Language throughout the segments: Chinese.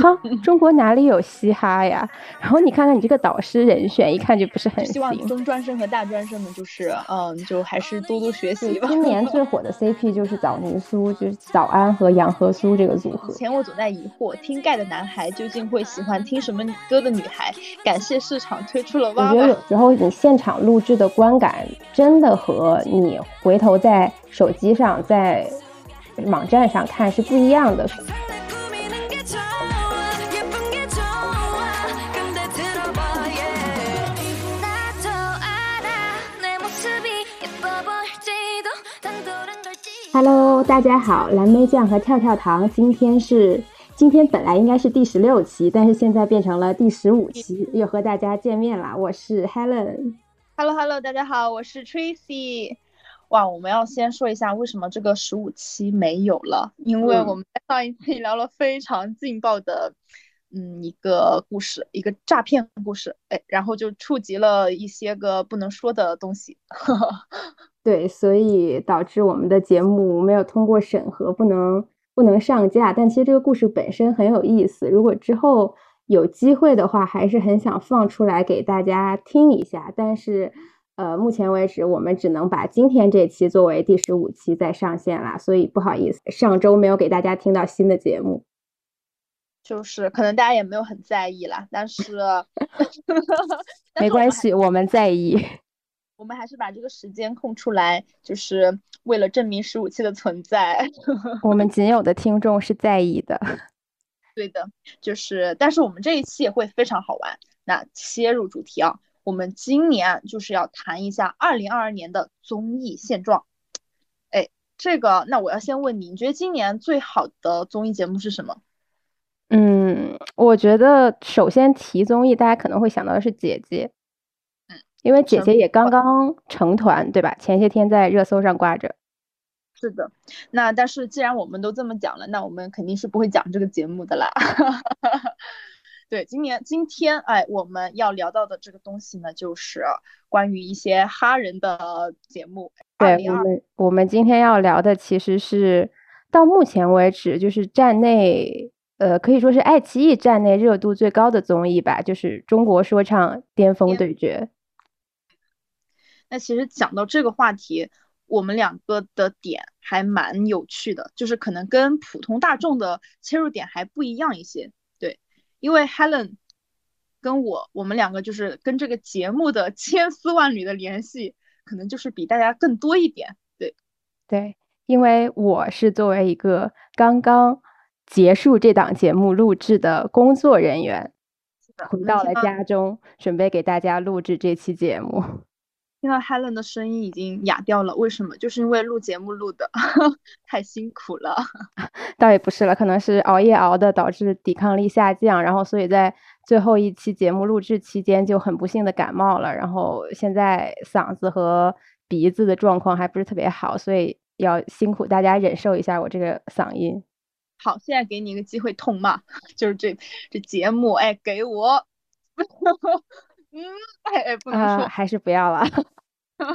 哈，中国哪里有嘻哈呀？然后你看看你这个导师人选，一看就不是很希望中专生和大专生们就是，嗯，就还是多多学习吧。今年最火的 CP 就是枣泥酥，就是早安和杨和苏这个组合。以前我总在疑惑，听盖的男孩究竟会喜欢听什么歌的女孩？感谢市场推出了哇。我觉得有时候你现场录制的观感，真的和你回头在手机上在网站上看是不一样的。Hello，大家好，蓝莓酱和跳跳糖，今天是今天本来应该是第十六期，但是现在变成了第十五期，又和大家见面了。我是 Helen。Hello，Hello，大家好，我是 Tracy。哇，我们要先说一下为什么这个十五期没有了，因为我们上一期聊了非常劲爆的，嗯，一个故事，一个诈骗故事，哎，然后就触及了一些个不能说的东西。对，所以导致我们的节目没有通过审核，不能不能上架。但其实这个故事本身很有意思，如果之后有机会的话，还是很想放出来给大家听一下。但是，呃，目前为止我们只能把今天这期作为第十五期再上线啦，所以不好意思，上周没有给大家听到新的节目。就是可能大家也没有很在意啦，但是 没关系，我们在意。我们还是把这个时间空出来，就是为了证明十五期的存在。我们仅有的听众是在意的。对的，就是，但是我们这一期也会非常好玩。那切入主题啊，我们今年就是要谈一下二零二二年的综艺现状。哎，这个，那我要先问你，你觉得今年最好的综艺节目是什么？嗯，我觉得首先提综艺，大家可能会想到的是《姐姐》。因为姐姐也刚刚成团，对吧？前些天在热搜上挂着。是的，那但是既然我们都这么讲了，那我们肯定是不会讲这个节目的啦。对，今年今天哎，我们要聊到的这个东西呢，就是关于一些哈人的节目。对，我们我们今天要聊的其实是到目前为止就是站内，呃，可以说是爱奇艺站内热度最高的综艺吧，就是《中国说唱巅峰对决》。那其实讲到这个话题，我们两个的点还蛮有趣的，就是可能跟普通大众的切入点还不一样一些。对，因为 Helen 跟我，我们两个就是跟这个节目的 千丝万缕的联系，可能就是比大家更多一点。对，对，因为我是作为一个刚刚结束这档节目录制的工作人员，回到了家中，准备给大家录制这期节目。听到 Helen 的声音已经哑掉了，为什么？就是因为录节目录的 太辛苦了。倒也不是了，可能是熬夜熬的，导致抵抗力下降，然后所以在最后一期节目录制期间就很不幸的感冒了，然后现在嗓子和鼻子的状况还不是特别好，所以要辛苦大家忍受一下我这个嗓音。好，现在给你一个机会痛骂，就是这这节目，哎，给我。嗯，哎哎，不能说，还是不要了。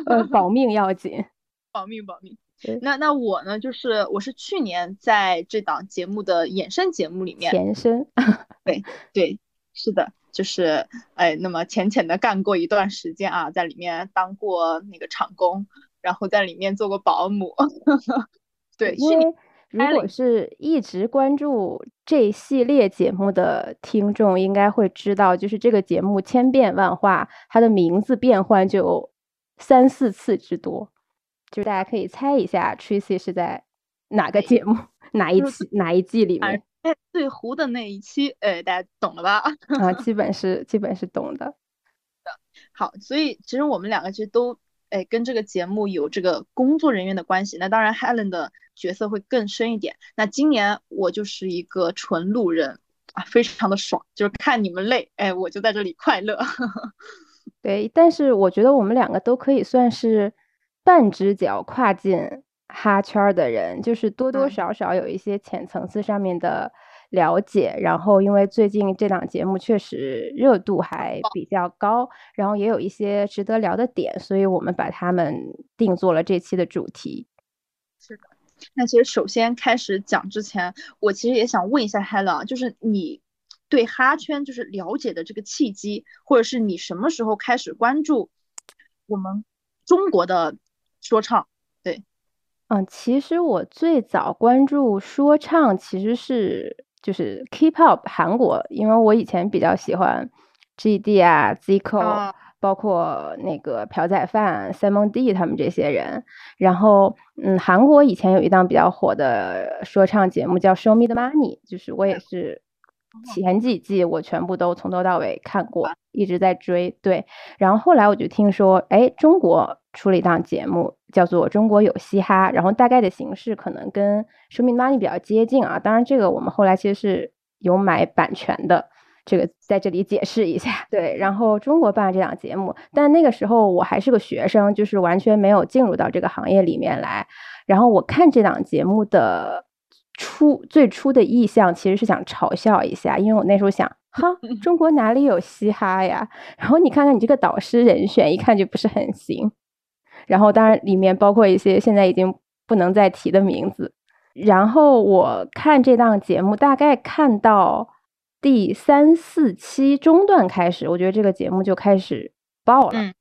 呃，保 命要紧，保命保命。那那我呢？就是我是去年在这档节目的衍生节目里面，前身。对对，是的，就是哎，那么浅浅的干过一段时间啊，在里面当过那个厂工，然后在里面做过保姆。对，因为。如果是一直关注这系列节目的听众，应该会知道，就是这个节目千变万化，它的名字变换就三四次之多。就大家可以猜一下，Tracy 是在哪个节目、哪一期、哪一季里面？哎，最糊的那一期，哎，大家懂了吧？啊，基本是基本是懂的。好，所以其实我们两个其实都哎跟这个节目有这个工作人员的关系。那当然，Helen 的。角色会更深一点。那今年我就是一个纯路人啊，非常的爽，就是看你们累，哎，我就在这里快乐。对，但是我觉得我们两个都可以算是半只脚跨进哈圈的人，就是多多少少有一些浅层次上面的了解。然后因为最近这档节目确实热度还比较高，然后也有一些值得聊的点，所以我们把他们定做了这期的主题。是的。那其实首先开始讲之前，我其实也想问一下 Helen，就是你对哈圈就是了解的这个契机，或者是你什么时候开始关注我们中国的说唱？对，嗯，其实我最早关注说唱其实是就是 K-pop 韩国，因为我以前比较喜欢 G.D 啊、Zico，包括那个朴宰范、Simon D 他们这些人。然后，嗯，韩国以前有一档比较火的说唱节目叫《Show Me the Money》，就是我也是。前几季我全部都从头到尾看过，一直在追。对，然后后来我就听说，哎，中国出了一档节目，叫做《中国有嘻哈》，然后大概的形式可能跟《生命 money》比较接近啊。当然，这个我们后来其实是有买版权的，这个在这里解释一下。对，然后中国办这档节目，但那个时候我还是个学生，就是完全没有进入到这个行业里面来。然后我看这档节目的。初最初的意向其实是想嘲笑一下，因为我那时候想，哈，中国哪里有嘻哈呀？然后你看看你这个导师人选，一看就不是很行。然后当然里面包括一些现在已经不能再提的名字。然后我看这档节目，大概看到第三四期中段开始，我觉得这个节目就开始爆了。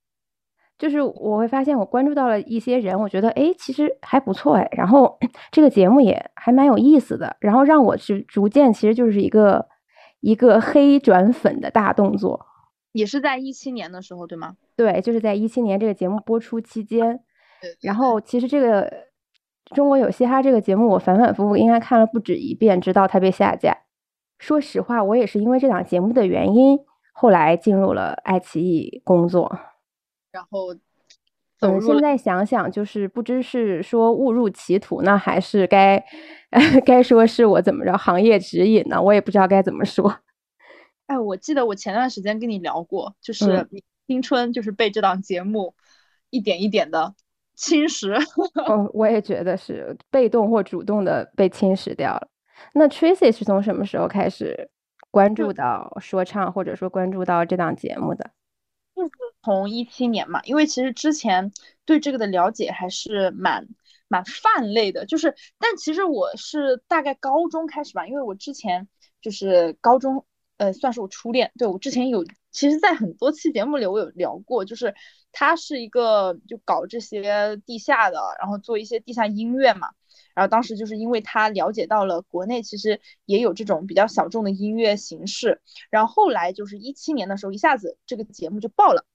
就是我会发现，我关注到了一些人，我觉得哎，其实还不错哎。然后这个节目也还蛮有意思的，然后让我去逐渐，其实就是一个一个黑转粉的大动作。也是在一七年的时候，对吗？对，就是在一七年这个节目播出期间。然后其实这个《中国有嘻哈》这个节目，我反反复复应该看了不止一遍，直到它被下架。说实话，我也是因为这档节目的原因，后来进入了爱奇艺工作。然后，嗯，现在想想，就是不知是说误入歧途呢，还是该 该说是我怎么着行业指引呢？我也不知道该怎么说。哎，我记得我前段时间跟你聊过，就是青春就是被这档节目一点一点的侵蚀。哦，我也觉得是被动或主动的被侵蚀掉了。那 Tracy 是从什么时候开始关注到说唱，或者说关注到这档节目的？就是从一七年嘛，因为其实之前对这个的了解还是蛮蛮泛类的，就是，但其实我是大概高中开始吧，因为我之前就是高中，呃，算是我初恋。对我之前有，其实，在很多期节目里我有聊过，就是他是一个就搞这些地下的，然后做一些地下音乐嘛。然后当时就是因为他了解到了国内其实也有这种比较小众的音乐形式，然后后来就是一七年的时候，一下子这个节目就爆了。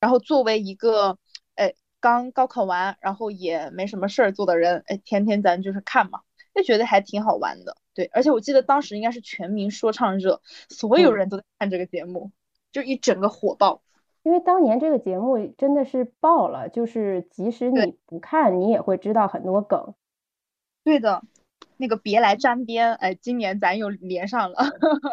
然后作为一个哎刚高考完，然后也没什么事儿做的人，哎天天咱就是看嘛，就觉得还挺好玩的。对，而且我记得当时应该是全民说唱热，所有人都在看这个节目，就一整个火爆。因为当年这个节目真的是爆了，就是即使你不看，你也会知道很多梗。对的，那个别来沾边，哎，今年咱又连上了。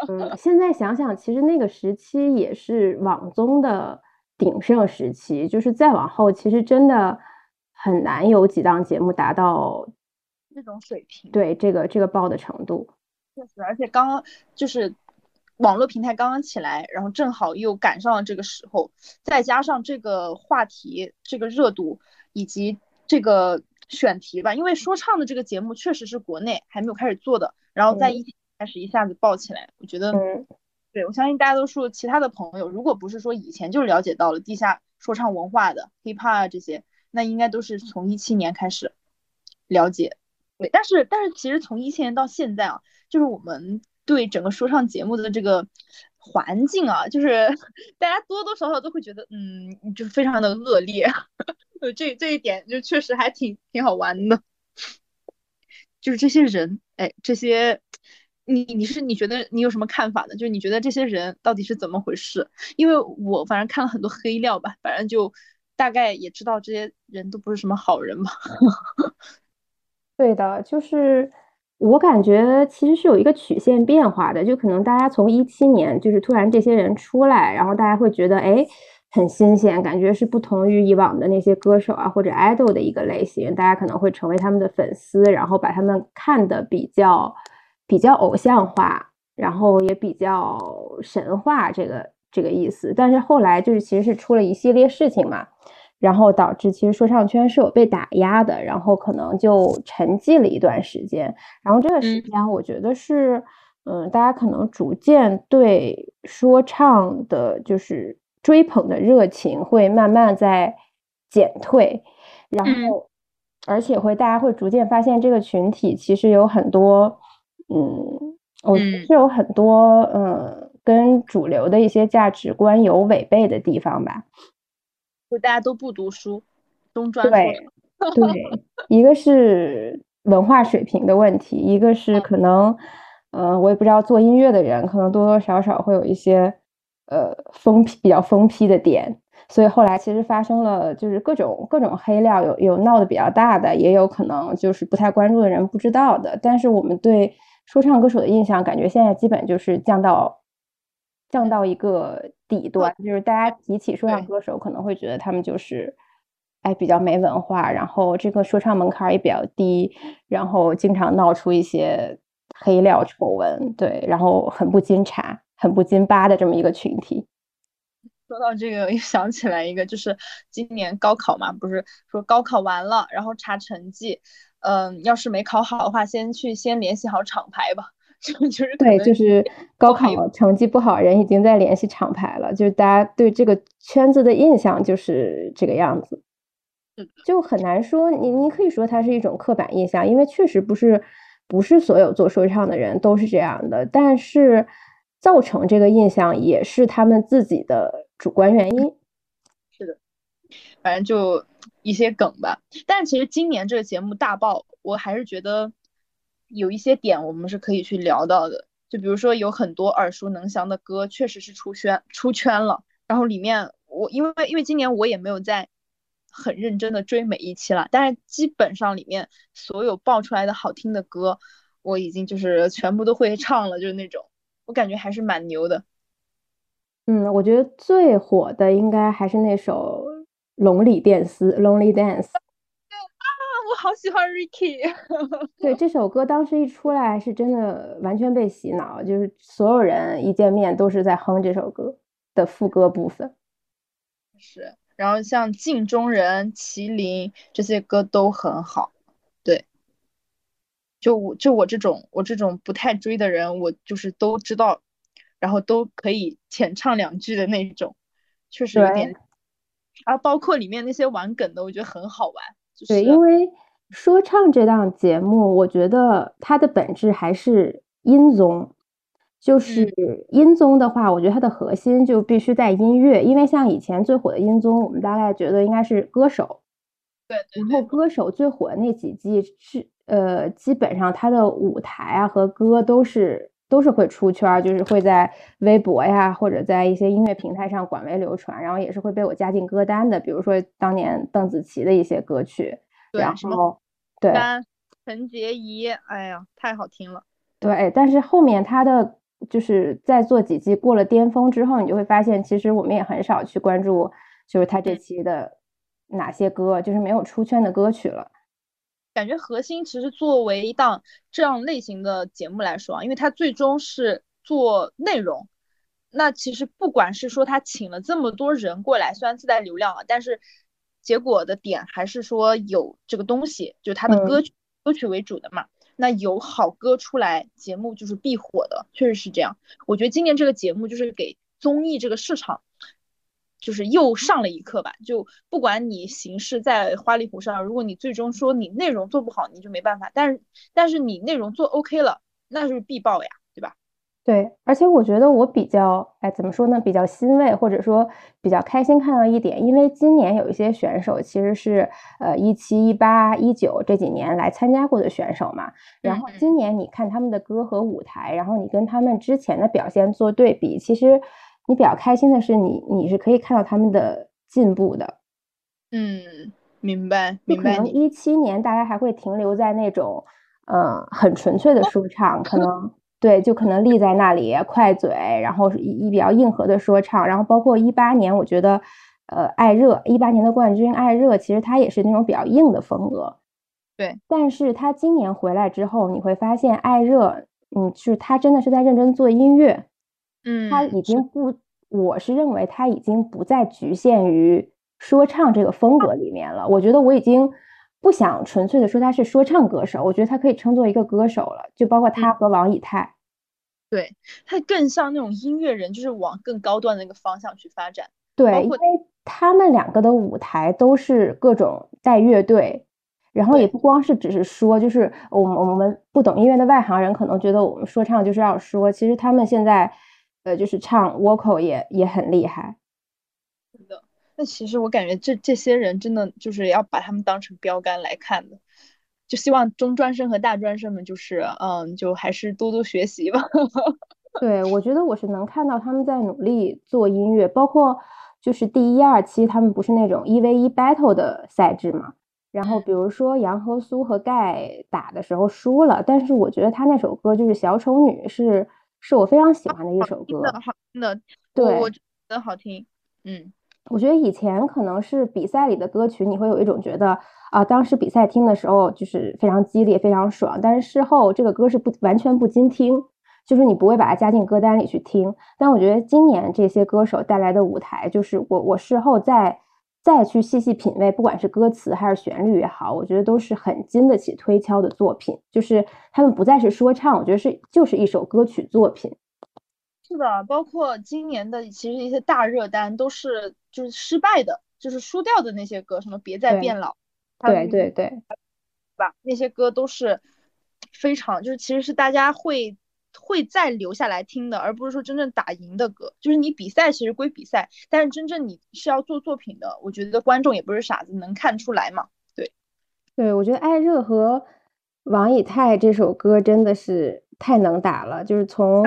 嗯，现在想想，其实那个时期也是网综的鼎盛时期，就是再往后，其实真的很难有几档节目达到这种水平。对，这个这个爆的程度。确实，而且刚刚就是。网络平台刚刚起来，然后正好又赶上了这个时候，再加上这个话题、这个热度以及这个选题吧，因为说唱的这个节目确实是国内还没有开始做的，然后在一开始一下子爆起来，我觉得，对我相信大多数其他的朋友，如果不是说以前就了解到了地下说唱文化的 hiphop 啊这些，那应该都是从一七年开始了解。对，但是但是其实从一七年到现在啊，就是我们。对整个说唱节目的这个环境啊，就是 大家多多少少都会觉得，嗯，就非常的恶劣。这这一点就确实还挺挺好玩的。就是这些人，哎，这些你你是你觉得你有什么看法呢？就是你觉得这些人到底是怎么回事？因为我反正看了很多黑料吧，反正就大概也知道这些人都不是什么好人嘛。对的，就是。我感觉其实是有一个曲线变化的，就可能大家从一七年就是突然这些人出来，然后大家会觉得哎很新鲜，感觉是不同于以往的那些歌手啊或者 idol 的一个类型，大家可能会成为他们的粉丝，然后把他们看的比较比较偶像化，然后也比较神话这个这个意思。但是后来就是其实是出了一系列事情嘛。然后导致其实说唱圈是有被打压的，然后可能就沉寂了一段时间。然后这个时间我觉得是嗯，大家可能逐渐对说唱的，就是追捧的热情会慢慢在减退，然后，而且会大家会逐渐发现这个群体其实有很多，嗯，我是有很多，嗯，跟主流的一些价值观有违背的地方吧。就大家都不读书，中专对对，一个是文化水平的问题，一个是可能。嗯，我也不知道做音乐的人可能多多少少会有一些呃疯批比较疯批的点，所以后来其实发生了就是各种各种黑料，有有闹得比较大的，也有可能就是不太关注的人不知道的。但是我们对说唱歌手的印象，感觉现在基本就是降到降到一个底端，就是大家提起说唱歌手，可能会觉得他们就是哎比较没文化，然后这个说唱门槛也比较低，然后经常闹出一些。黑料丑闻，对，然后很不经查、很不经扒的这么一个群体。说到这个，又想起来一个，就是今年高考嘛，不是说高考完了，然后查成绩，嗯，要是没考好的话，先去先联系好厂牌吧。就是对，就是 高考成绩不好，人已经在联系厂牌了。就是大家对这个圈子的印象就是这个样子，就很难说。你你可以说它是一种刻板印象，因为确实不是。不是所有做说唱的人都是这样的，但是造成这个印象也是他们自己的主观原因。是的，反正就一些梗吧。但其实今年这个节目大爆，我还是觉得有一些点我们是可以去聊到的。就比如说有很多耳熟能详的歌，确实是出圈出圈了。然后里面我因为因为今年我也没有在。很认真的追每一期了，但是基本上里面所有爆出来的好听的歌，我已经就是全部都会唱了，就是那种，我感觉还是蛮牛的。嗯，我觉得最火的应该还是那首《龙里电丝》（Lonely Dance）。啊，我好喜欢 Ricky。对这首歌，当时一出来是真的完全被洗脑，就是所有人一见面都是在哼这首歌的副歌部分。是。然后像镜中人、麒麟这些歌都很好，对。就我就我这种我这种不太追的人，我就是都知道，然后都可以浅唱两句的那种，确实有点。啊，包括里面那些玩梗的，我觉得很好玩。对，因为说唱这档节目，我觉得它的本质还是音综。就是音综的话，我觉得它的核心就必须在音乐，因为像以前最火的音综，我们大概觉得应该是歌手。对，然后歌手最火的那几季是呃，基本上他的舞台啊和歌都是都是会出圈，就是会在微博呀或者在一些音乐平台上广为流传，然后也是会被我加进歌单的。比如说当年邓紫棋的一些歌曲，然后对陈洁仪，哎呀，太好听了。对，但是后面他的。就是在做几季过了巅峰之后，你就会发现，其实我们也很少去关注，就是他这期的哪些歌，就是没有出圈的歌曲了。感觉核心其实作为一档这样类型的节目来说啊，因为它最终是做内容，那其实不管是说他请了这么多人过来，虽然自带流量啊，但是结果的点还是说有这个东西，就是他的歌曲歌曲为主的嘛。那有好歌出来，节目就是必火的，确实是这样。我觉得今年这个节目就是给综艺这个市场，就是又上了一课吧。就不管你形式再花里胡哨，如果你最终说你内容做不好，你就没办法。但是但是你内容做 OK 了，那就是必爆呀。对，而且我觉得我比较，哎，怎么说呢？比较欣慰，或者说比较开心看到一点，因为今年有一些选手其实是，呃，一七、一八、一九这几年来参加过的选手嘛。然后今年你看他们的歌和舞台，然后你跟他们之前的表现做对比，其实你比较开心的是，你你是可以看到他们的进步的。嗯，明白，明白。可能一七年大家还会停留在那种，嗯，很纯粹的说唱，可能。对，就可能立在那里，快嘴，然后一一比较硬核的说唱，然后包括一八年，我觉得，呃，艾热一八年的冠军艾热，其实他也是那种比较硬的风格。对，但是他今年回来之后，你会发现艾热，嗯，是他真的是在认真做音乐，嗯，他已经不，我是认为他已经不再局限于说唱这个风格里面了。我觉得我已经不想纯粹的说他是说唱歌手，我觉得他可以称作一个歌手了，就包括他和王以太。对，他更像那种音乐人，就是往更高端的一个方向去发展。对，因为他们两个的舞台都是各种带乐队，然后也不光是只是说，就是我们我们不懂音乐的外行人可能觉得我们说唱就是要说，其实他们现在呃就是唱 vocal 也也很厉害。真的，那其实我感觉这这些人真的就是要把他们当成标杆来看的，就希望中专生和大专生们就是嗯，就还是多多学习吧。对，我觉得我是能看到他们在努力做音乐，包括。就是第一、二期，他们不是那种一 v 一 battle 的赛制嘛？然后比如说杨和苏和盖打的时候输了，但是我觉得他那首歌就是《小丑女》，是是我非常喜欢的一首歌，好听的，对，我觉得好听。嗯，我觉得以前可能是比赛里的歌曲，你会有一种觉得啊，当时比赛听的时候就是非常激烈、非常爽，但是事后这个歌是不完全不经听。就是你不会把它加进歌单里去听，但我觉得今年这些歌手带来的舞台，就是我我事后再再去细细品味，不管是歌词还是旋律也好，我觉得都是很经得起推敲的作品。就是他们不再是说唱，我觉得是就是一首歌曲作品。是的，包括今年的其实一些大热单都是就是失败的，就是输掉的那些歌，什么别再变老，对对对，对吧？那些歌都是非常就是其实是大家会。会再留下来听的，而不是说真正打赢的歌。就是你比赛其实归比赛，但是真正你是要做作品的，我觉得观众也不是傻子，能看出来嘛。对，对我觉得《艾热》和王以太这首歌真的是太能打了，就是从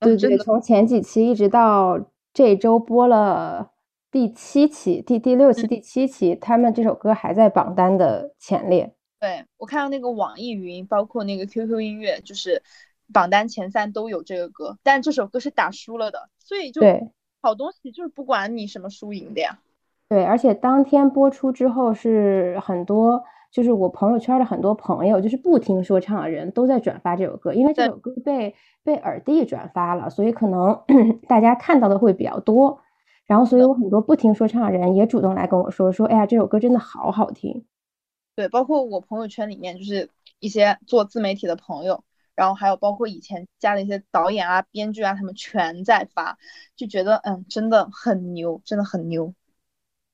对对，从前几期一直到这周播了第七期、第第六期、第七期，他们这首歌还在榜单的前列。对我看到那个网易云，包括那个 QQ 音乐，就是。榜单前三都有这个歌，但这首歌是打输了的，所以就好东西就是不管你什么输赢的呀。对，而且当天播出之后是很多，就是我朋友圈的很多朋友，就是不听说唱的人都在转发这首歌，因为这首歌被被耳帝转发了，所以可能 大家看到的会比较多。然后，所以我很多不听说唱的人也主动来跟我说说，哎呀，这首歌真的好好听。对，包括我朋友圈里面就是一些做自媒体的朋友。然后还有包括以前加的一些导演啊、编剧啊，他们全在发，就觉得嗯，真的很牛，真的很牛。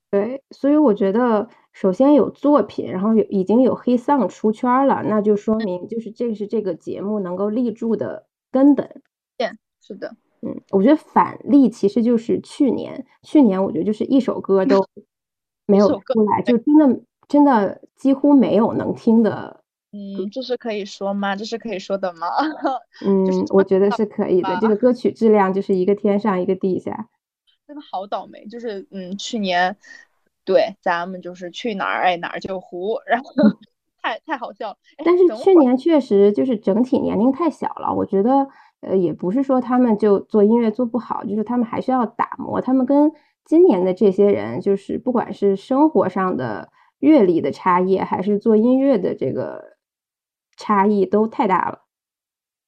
对，所以我觉得首先有作品，然后有已经有黑丧出圈了，那就说明就是这是这个节目能够立住的根本。对，是的，嗯，我觉得反例其实就是去年，去年我觉得就是一首歌都 没有出来，就真的真的几乎没有能听的。嗯，这是可以说吗？这是可以说的吗？嗯，我觉得是可以的。这个歌曲质量就是一个天上一个地下，真的好倒霉。就是嗯，去年对咱们就是去哪儿爱哪儿就糊，然后 太太好笑。但是去年确实就是整体年龄太小了，我觉得呃也不是说他们就做音乐做不好，就是他们还需要打磨。他们跟今年的这些人，就是不管是生活上的阅历的差异，还是做音乐的这个。差异都太大了，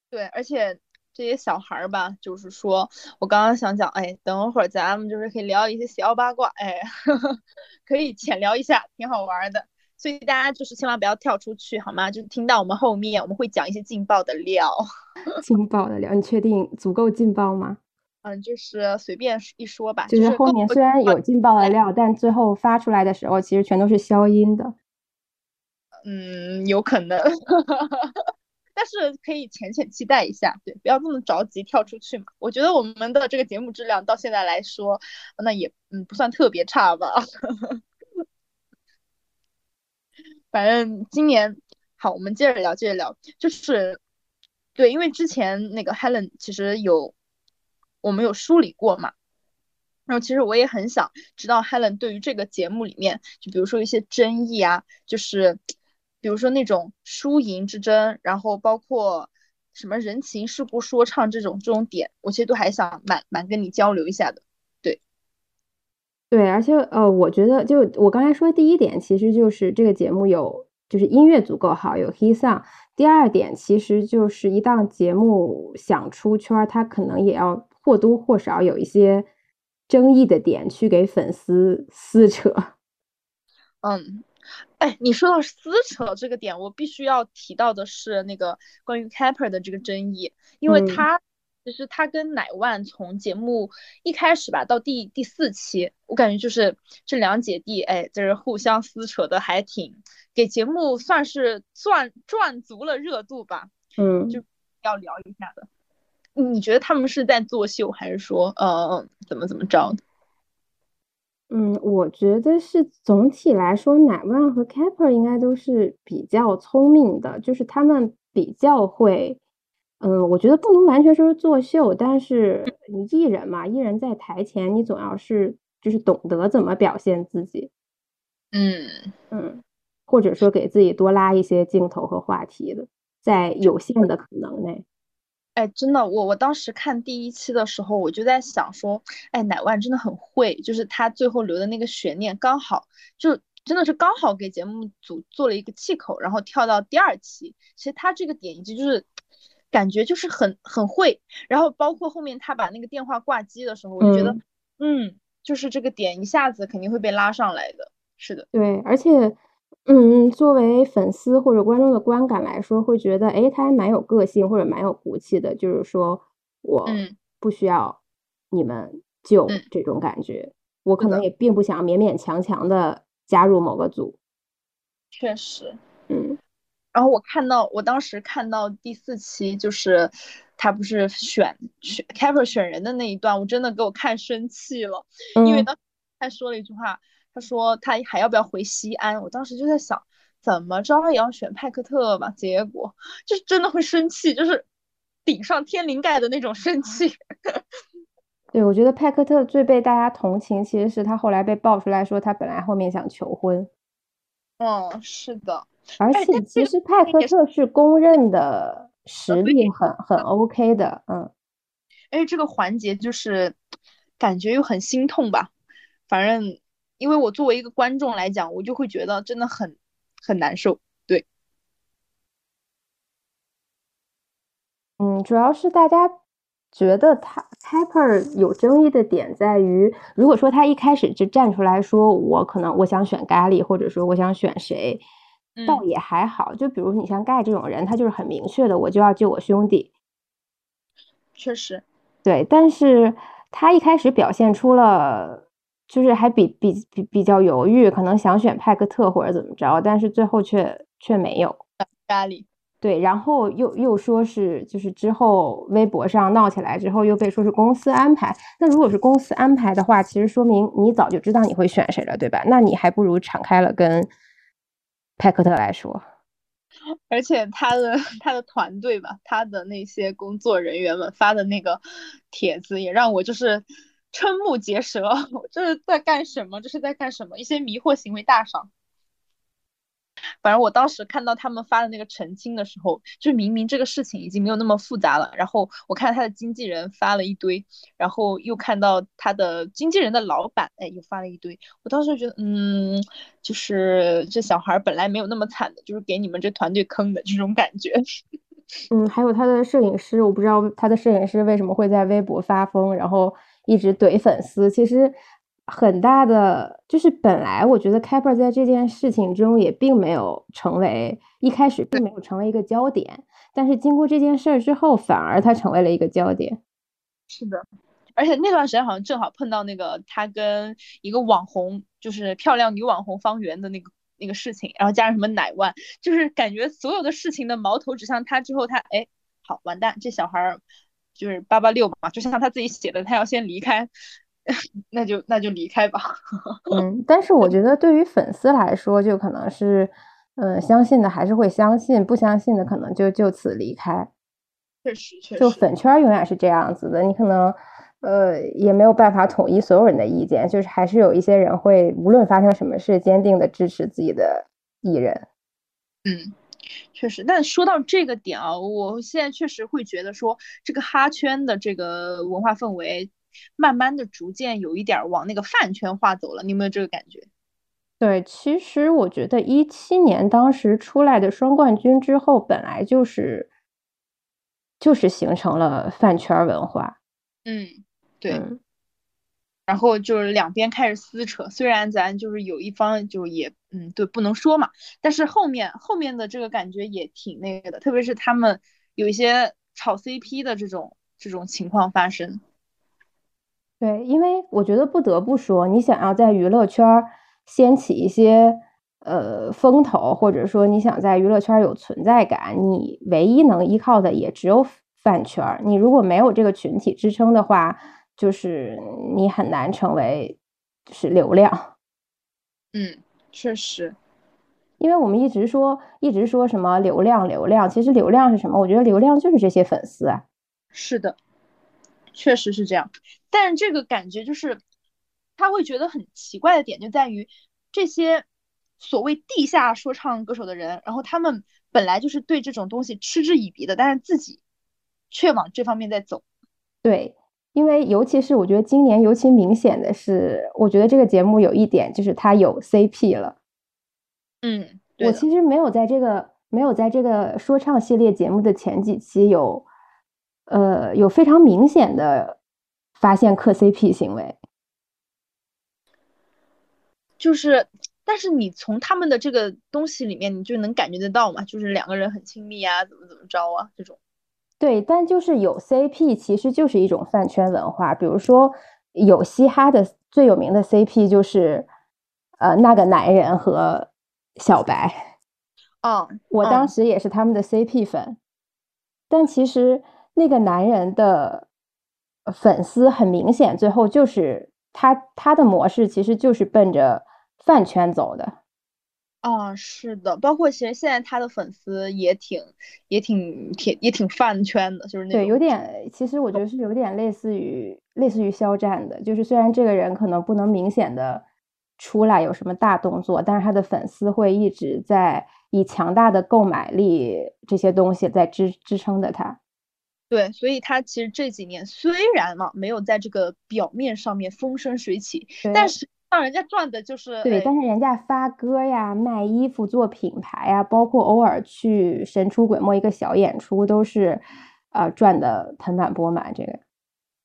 对，而且这些小孩儿吧，就是说我刚刚想讲，哎，等会儿咱们就是可以聊一些小八卦，哎，可以浅聊一下，挺好玩的。所以大家就是千万不要跳出去，好吗？就是听到我们后面我们会讲一些劲爆的料，劲爆的料，你确定足够劲爆吗？嗯，就是随便一说吧。就是后面虽然有劲爆的料，但最后发出来的时候，其实全都是消音的。嗯，有可能，但是可以浅浅期待一下，对，不要这么着急跳出去嘛。我觉得我们的这个节目质量到现在来说，那也嗯不算特别差吧。反正今年好，我们接着聊，接着聊，就是对，因为之前那个 Helen 其实有我们有梳理过嘛，然后其实我也很想知道 Helen 对于这个节目里面，就比如说一些争议啊，就是。比如说那种输赢之争，然后包括什么人情世故说唱这种这种点，我其实都还想蛮蛮跟你交流一下的。对，对，而且呃，我觉得就我刚才说第一点，其实就是这个节目有就是音乐足够好，有 he song。第二点，其实就是一档节目想出圈，它可能也要或多或少有一些争议的点去给粉丝撕扯。嗯。哎，你说到撕扯这个点，我必须要提到的是那个关于 Capper 的这个争议，因为他其实他跟乃万从节目一开始吧，到第第四期，我感觉就是这两姐弟，哎，就是互相撕扯的，还挺给节目算是赚赚足了热度吧。嗯，就要聊一下的。你觉得他们是在作秀，还是说呃怎么怎么着的？嗯，我觉得是总体来说，乃万和 Kepler 应该都是比较聪明的，就是他们比较会，嗯，我觉得不能完全说是作秀，但是你艺人嘛，艺人在台前，你总要是就是懂得怎么表现自己，嗯。嗯，或者说给自己多拉一些镜头和话题的，在有限的可能内。哎，真的，我我当时看第一期的时候，我就在想说，哎，乃万真的很会，就是他最后留的那个悬念，刚好就真的是刚好给节目组做了一个气口，然后跳到第二期。其实他这个点，以及就是感觉就是很很会，然后包括后面他把那个电话挂机的时候，我就觉得，嗯，就是这个点一下子肯定会被拉上来的。是的，对，而且。嗯，作为粉丝或者观众的观感来说，会觉得，哎，他还蛮有个性或者蛮有骨气的，就是说我不需要你们救这种感觉，我可能也并不想勉勉强强的加入某个组。确实，嗯。然后我看到，我当时看到第四期，就是他不是选选 k e v e r 选人的那一段，我真的给我看生气了，因为当时他说了一句话。他说他还要不要回西安？我当时就在想，怎么着也要选派克特吧。结果就是真的会生气，就是顶上天灵盖的那种生气。对，我觉得派克特最被大家同情，其实是他后来被爆出来说他本来后面想求婚。嗯，是的。而且其实派克特是公认的实力很很 OK 的，嗯。哎，这个环节就是感觉又很心痛吧，反正。因为我作为一个观众来讲，我就会觉得真的很很难受。对，嗯，主要是大家觉得他 Kepler 有争议的点在于，如果说他一开始就站出来说我可能我想选咖喱，或者说我想选谁，倒也还好。就比如你像盖这种人，他就是很明确的，我就要救我兄弟。确实，对，但是他一开始表现出了。就是还比比比比较犹豫，可能想选派克特或者怎么着，但是最后却却没有咖喱。对，然后又又说是就是之后微博上闹起来之后又被说是公司安排。那如果是公司安排的话，其实说明你早就知道你会选谁了，对吧？那你还不如敞开了跟派克特来说。而且他的他的团队吧，他的那些工作人员们发的那个帖子也让我就是。瞠目结舌，这是在干什么？这是在干什么？一些迷惑行为大赏。反正我当时看到他们发的那个澄清的时候，就明明这个事情已经没有那么复杂了。然后我看他的经纪人发了一堆，然后又看到他的经纪人的老板，哎，又发了一堆。我当时觉得，嗯，就是这小孩本来没有那么惨的，就是给你们这团队坑的这种感觉。嗯，还有他的摄影师，我不知道他的摄影师为什么会在微博发疯，然后。一直怼粉丝，其实很大的就是本来我觉得 Kepler 在这件事情中也并没有成为一开始并没有成为一个焦点，但是经过这件事儿之后，反而他成为了一个焦点。是的，而且那段时间好像正好碰到那个他跟一个网红，就是漂亮女网红方圆的那个那个事情，然后加上什么奶万，就是感觉所有的事情的矛头指向他之后，他哎，好完蛋，这小孩儿。就是八八六嘛，就像他自己写的，他要先离开，那就那就离开吧。嗯，但是我觉得对于粉丝来说，就可能是，嗯，相信的还是会相信，不相信的可能就就此离开。确实，确实，就粉圈永远是这样子的，你可能，呃，也没有办法统一所有人的意见，就是还是有一些人会无论发生什么事，坚定的支持自己的艺人。嗯。确实，但说到这个点啊，我现在确实会觉得说，这个哈圈的这个文化氛围，慢慢的逐渐有一点往那个饭圈化走了。你有没有这个感觉？对，其实我觉得一七年当时出来的双冠军之后，本来就是就是形成了饭圈文化。嗯，对。然后就是两边开始撕扯，虽然咱就是有一方就也嗯对不能说嘛，但是后面后面的这个感觉也挺那个的，特别是他们有一些炒 CP 的这种这种情况发生。对，因为我觉得不得不说，你想要在娱乐圈掀起一些呃风头，或者说你想在娱乐圈有存在感，你唯一能依靠的也只有饭圈。你如果没有这个群体支撑的话，就是你很难成为是流量。嗯，确实，因为我们一直说一直说什么流量流量，其实流量是什么？我觉得流量就是这些粉丝啊。是的。确实是这样，但这个感觉就是，他会觉得很奇怪的点就在于，这些所谓地下说唱歌手的人，然后他们本来就是对这种东西嗤之以鼻的，但是自己却往这方面在走。对，因为尤其是我觉得今年尤其明显的是，我觉得这个节目有一点就是它有 CP 了。嗯，我其实没有在这个没有在这个说唱系列节目的前几期有。呃，有非常明显的发现磕 CP 行为，就是，但是你从他们的这个东西里面，你就能感觉得到嘛，就是两个人很亲密啊，怎么怎么着啊，这种。对，但就是有 CP，其实就是一种饭圈文化。比如说，有嘻哈的最有名的 CP 就是，呃，那个男人和小白。嗯，我当时也是他们的 CP 粉，但其实。那个男人的粉丝很明显，最后就是他他的模式其实就是奔着饭圈走的。啊，是的，包括其实现在他的粉丝也挺也挺挺也挺饭圈的，就是那对，有点，其实我觉得是有点类似于类似于肖战的，就是虽然这个人可能不能明显的出来有什么大动作，但是他的粉丝会一直在以强大的购买力这些东西在支支撑着他。对，所以他其实这几年虽然嘛没有在这个表面上面风生水起，但是让人家赚的就是对，但是人家发歌呀、卖衣服、做品牌呀，包括偶尔去神出鬼没一个小演出，都是呃赚的盆满钵满。这个，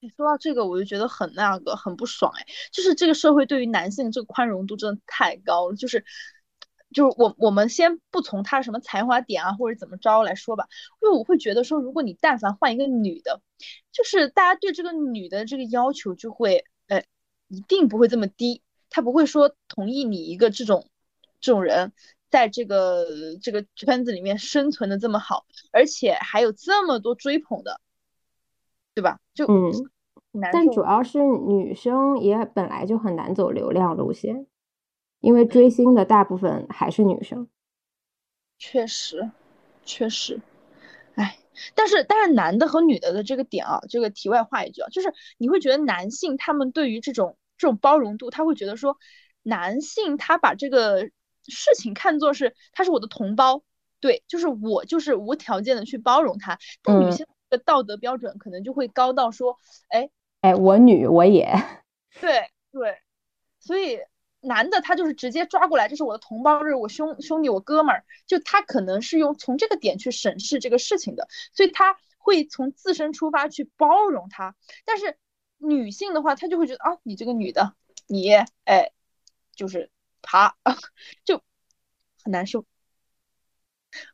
你说到这个，我就觉得很那个很不爽哎，就是这个社会对于男性这个宽容度真的太高了，就是。就是我，我们先不从他什么才华点啊，或者怎么着来说吧，因为我会觉得说，如果你但凡换一个女的，就是大家对这个女的这个要求就会，呃，一定不会这么低，他不会说同意你一个这种这种人在这个这个圈子里面生存的这么好，而且还有这么多追捧的，对吧？就嗯，但主要是女生也本来就很难走流量路线。因为追星的大部分还是女生，确实，确实，哎，但是但是男的和女的的这个点啊，这个题外话一句啊，就是你会觉得男性他们对于这种这种包容度，他会觉得说，男性他把这个事情看作是他是我的同胞，对，就是我就是无条件的去包容他，但女性的道德标准可能就会高到说，哎哎，我女我也，对对，所以。男的他就是直接抓过来，这是我的同胞，这是我兄兄弟，我哥们儿，就他可能是用从这个点去审视这个事情的，所以他会从自身出发去包容他。但是女性的话，她就会觉得啊，你这个女的，你哎，就是她，就很难受。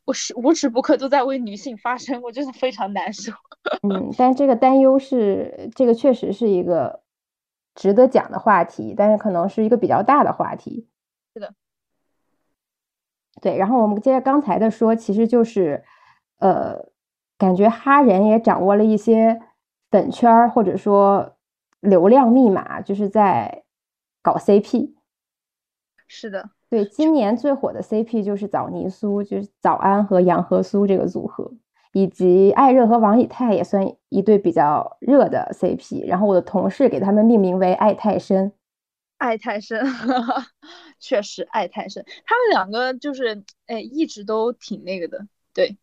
我是无时不刻都在为女性发声，我真的非常难受。嗯，但这个担忧是，这个确实是一个。值得讲的话题，但是可能是一个比较大的话题。是的，对。然后我们接着刚才的说，其实就是，呃，感觉哈人也掌握了一些粉圈儿或者说流量密码，就是在搞 CP。是的，对。今年最火的 CP 就是枣泥苏，就是早安和杨和苏这个组合。以及艾热和王以太也算一对比较热的 CP，然后我的同事给他们命名为“爱太深”，爱太深，确实爱太深。他们两个就是哎，一直都挺那个的，对。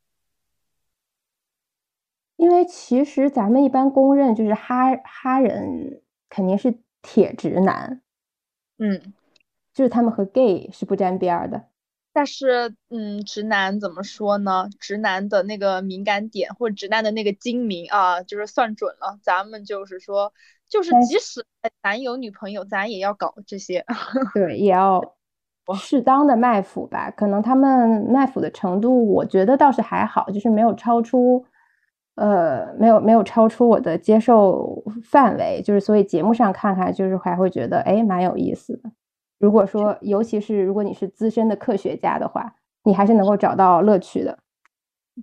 因为其实咱们一般公认就是哈哈人肯定是铁直男，嗯，就是他们和 gay 是不沾边的。但是，嗯，直男怎么说呢？直男的那个敏感点，或者直男的那个精明啊，就是算准了。咱们就是说，就是即使咱有女朋友，咱也要搞这些。对，也要适当的卖腐吧。可能他们卖腐的程度，我觉得倒是还好，就是没有超出呃，没有没有超出我的接受范围，就是所以节目上看看，就是还会觉得哎蛮有意思的。如果说，尤其是如果你是资深的科学家的话，你还是能够找到乐趣的。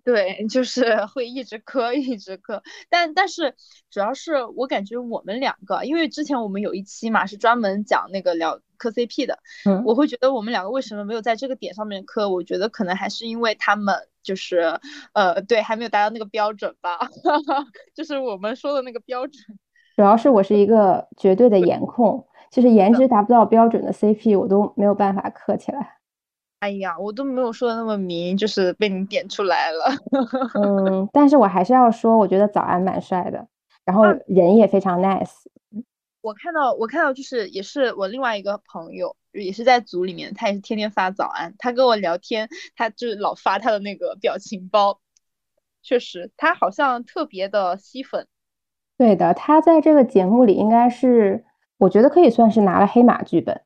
对，就是会一直磕，一直磕。但但是主要是我感觉我们两个，因为之前我们有一期嘛是专门讲那个聊磕 CP 的，嗯，我会觉得我们两个为什么没有在这个点上面磕？我觉得可能还是因为他们就是呃，对，还没有达到那个标准吧，就是我们说的那个标准。主要是我是一个绝对的颜控，就是颜值达不到标准的 CP，我都没有办法磕起来。哎呀，我都没有说的那么明，就是被你点出来了。嗯，但是我还是要说，我觉得早安蛮帅的，然后人也非常 nice。我看到，我看到，就是也是我另外一个朋友，也是在组里面，他也是天天发早安，他跟我聊天，他就是老发他的那个表情包。确实，他好像特别的吸粉。对的，他在这个节目里应该是，我觉得可以算是拿了黑马剧本。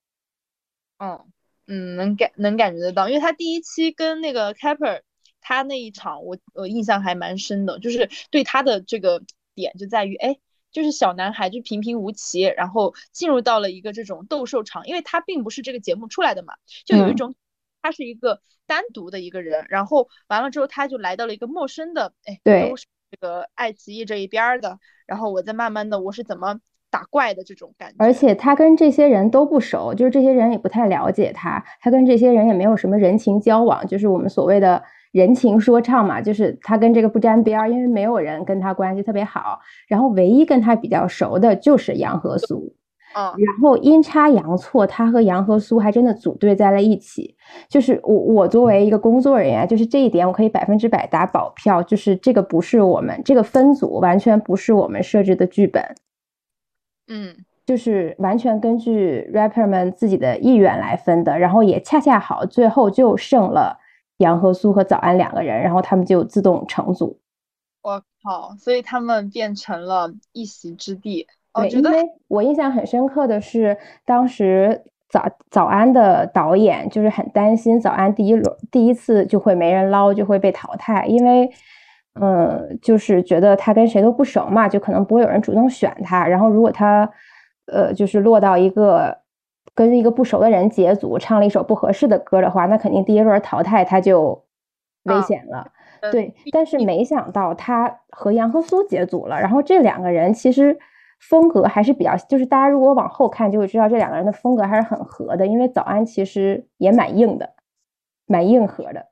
嗯。嗯，能感能感觉得到，因为他第一期跟那个 Caper，他那一场我我印象还蛮深的，就是对他的这个点就在于，哎，就是小男孩就平平无奇，然后进入到了一个这种斗兽场，因为他并不是这个节目出来的嘛，就有一种他是一个单独的一个人，然后完了之后他就来到了一个陌生的，哎，都是这个爱奇艺这一边的，然后我再慢慢的我是怎么。打怪的这种感觉，而且他跟这些人都不熟，就是这些人也不太了解他，他跟这些人也没有什么人情交往，就是我们所谓的人情说唱嘛，就是他跟这个不沾边儿，因为没有人跟他关系特别好，然后唯一跟他比较熟的就是杨和苏，嗯，然后阴差阳错，他和杨和苏还真的组队在了一起，就是我我作为一个工作人员，就是这一点我可以百分之百打保票，就是这个不是我们这个分组完全不是我们设置的剧本。嗯，就是完全根据 rapper 们自己的意愿来分的，然后也恰恰好，最后就剩了杨和苏和早安两个人，然后他们就自动成组。我靠！所以他们变成了一席之地。对，因为我印象很深刻的是，当时早早安的导演就是很担心早安第一轮第一次就会没人捞，就会被淘汰，因为。嗯，就是觉得他跟谁都不熟嘛，就可能不会有人主动选他。然后如果他，呃，就是落到一个跟一个不熟的人结组，唱了一首不合适的歌的话，那肯定第一轮淘汰他就危险了。对，但是没想到他和杨和苏结组了，然后这两个人其实风格还是比较，就是大家如果往后看就会知道这两个人的风格还是很合的，因为早安其实也蛮硬的，蛮硬核的。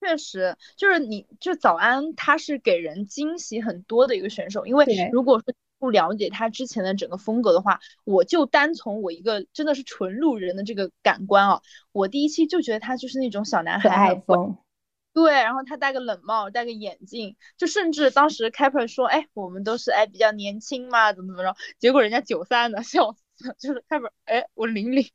确实，就是你就早安，他是给人惊喜很多的一个选手。因为如果说不了解他之前的整个风格的话，我就单从我一个真的是纯路人的这个感官啊，我第一期就觉得他就是那种小男孩，风。对，然后他戴个冷帽，戴个眼镜，就甚至当时 Caper 说，哎，我们都是哎比较年轻嘛，怎么怎么着，结果人家九三的，笑死，就是 Caper，哎，我零零，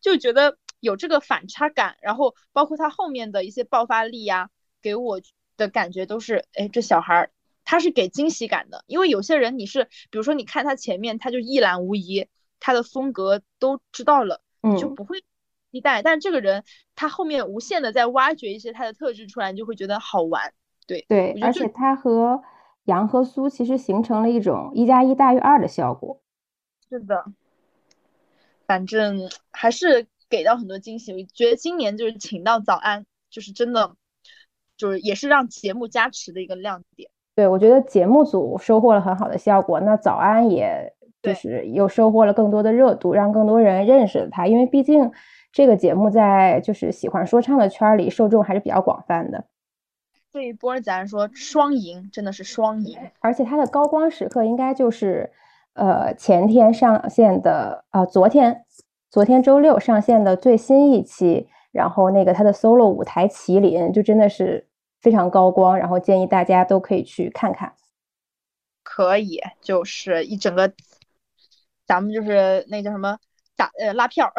就觉得。有这个反差感，然后包括他后面的一些爆发力呀，给我的感觉都是，哎，这小孩儿他是给惊喜感的。因为有些人你是，比如说你看他前面他就一览无遗，他的风格都知道了，你就不会期待。但这个人他后面无限的在挖掘一些他的特质出来，你就会觉得好玩。对对，而且他和杨和苏其实形成了一种一加一大于二的效果。是的，反正还是。给到很多惊喜，我觉得今年就是请到早安，就是真的，就是也是让节目加持的一个亮点。对，我觉得节目组收获了很好的效果，那早安也就是又收获了更多的热度，让更多人认识了他。因为毕竟这个节目在就是喜欢说唱的圈里受众还是比较广泛的。这一波儿仔来说，双赢真的是双赢，而且他的高光时刻应该就是呃前天上线的啊，昨天。昨天周六上线的最新一期，然后那个他的 solo 舞台《麒麟》就真的是非常高光，然后建议大家都可以去看看。可以，就是一整个，咱们就是那叫什么打呃拉票，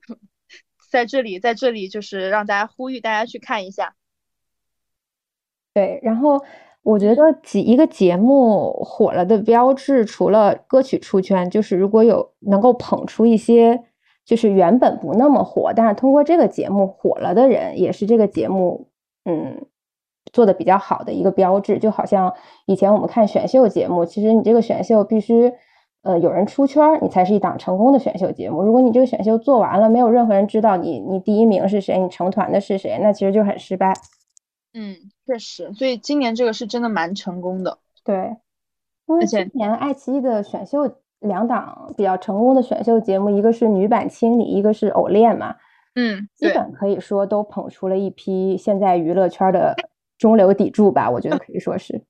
在这里在这里就是让大家呼吁大家去看一下。对，然后我觉得几一个节目火了的标志，除了歌曲出圈，就是如果有能够捧出一些。就是原本不那么火，但是通过这个节目火了的人，也是这个节目，嗯，做的比较好的一个标志。就好像以前我们看选秀节目，其实你这个选秀必须，呃，有人出圈，你才是一档成功的选秀节目。如果你这个选秀做完了，没有任何人知道你你第一名是谁，你成团的是谁，那其实就很失败。嗯，确实，所以今年这个是真的蛮成功的。对，因为今年爱奇艺的选秀两档比较成功的选秀节目，一个是女版青你，一个是偶练嘛。嗯，基本可以说都捧出了一批现在娱乐圈的中流砥柱吧，我觉得 可以说是。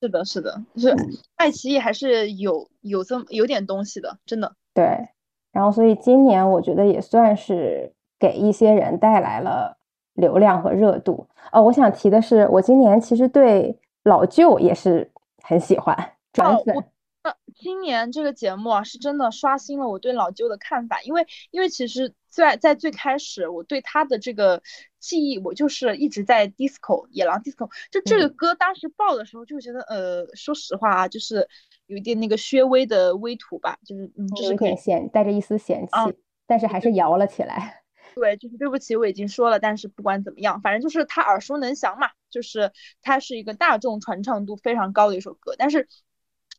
是的，是的，是爱奇艺还是有有这么有点东西的，真的。对，然后所以今年我觉得也算是给一些人带来了流量和热度。哦，我想提的是，我今年其实对老舅也是很喜欢转粉。今年这个节目啊，是真的刷新了我对老舅的看法，因为因为其实，在在最开始，我对他的这个记忆，我就是一直在 disco 野狼 disco，就这个歌当时爆的时候，就觉得呃，说实话啊，就是有一点那个薛微的微土吧，就是嗯，就是有点嫌带着一丝嫌弃，但是还是摇了起来。对，就是对不起，我已经说了，但是不管怎么样，反正就是他耳熟能详嘛，就是它是一个大众传唱度非常高的一首歌，但是。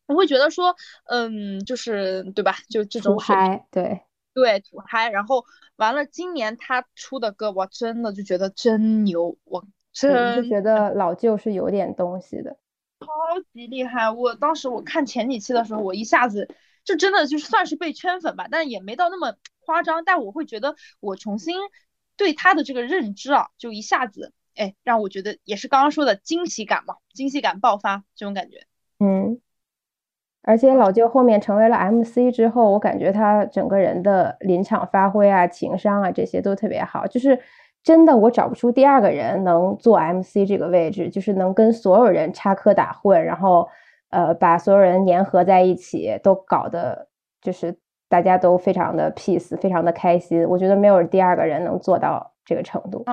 我会觉得说，嗯，就是对吧？就这种嗨，对对土嗨。然后完了，今年他出的歌，我真的就觉得真牛，我真觉得老舅是有点东西的，超级厉害。我当时我看前几期的时候，我一下子就真的就算是被圈粉吧，但也没到那么夸张。但我会觉得我重新对他的这个认知啊，就一下子哎，让我觉得也是刚刚说的惊喜感嘛，惊喜感爆发这种感觉，嗯。而且老舅后面成为了 MC 之后，我感觉他整个人的临场发挥啊、情商啊这些都特别好。就是真的，我找不出第二个人能做 MC 这个位置，就是能跟所有人插科打诨，然后呃把所有人粘合在一起，都搞得就是大家都非常的 peace，非常的开心。我觉得没有第二个人能做到这个程度。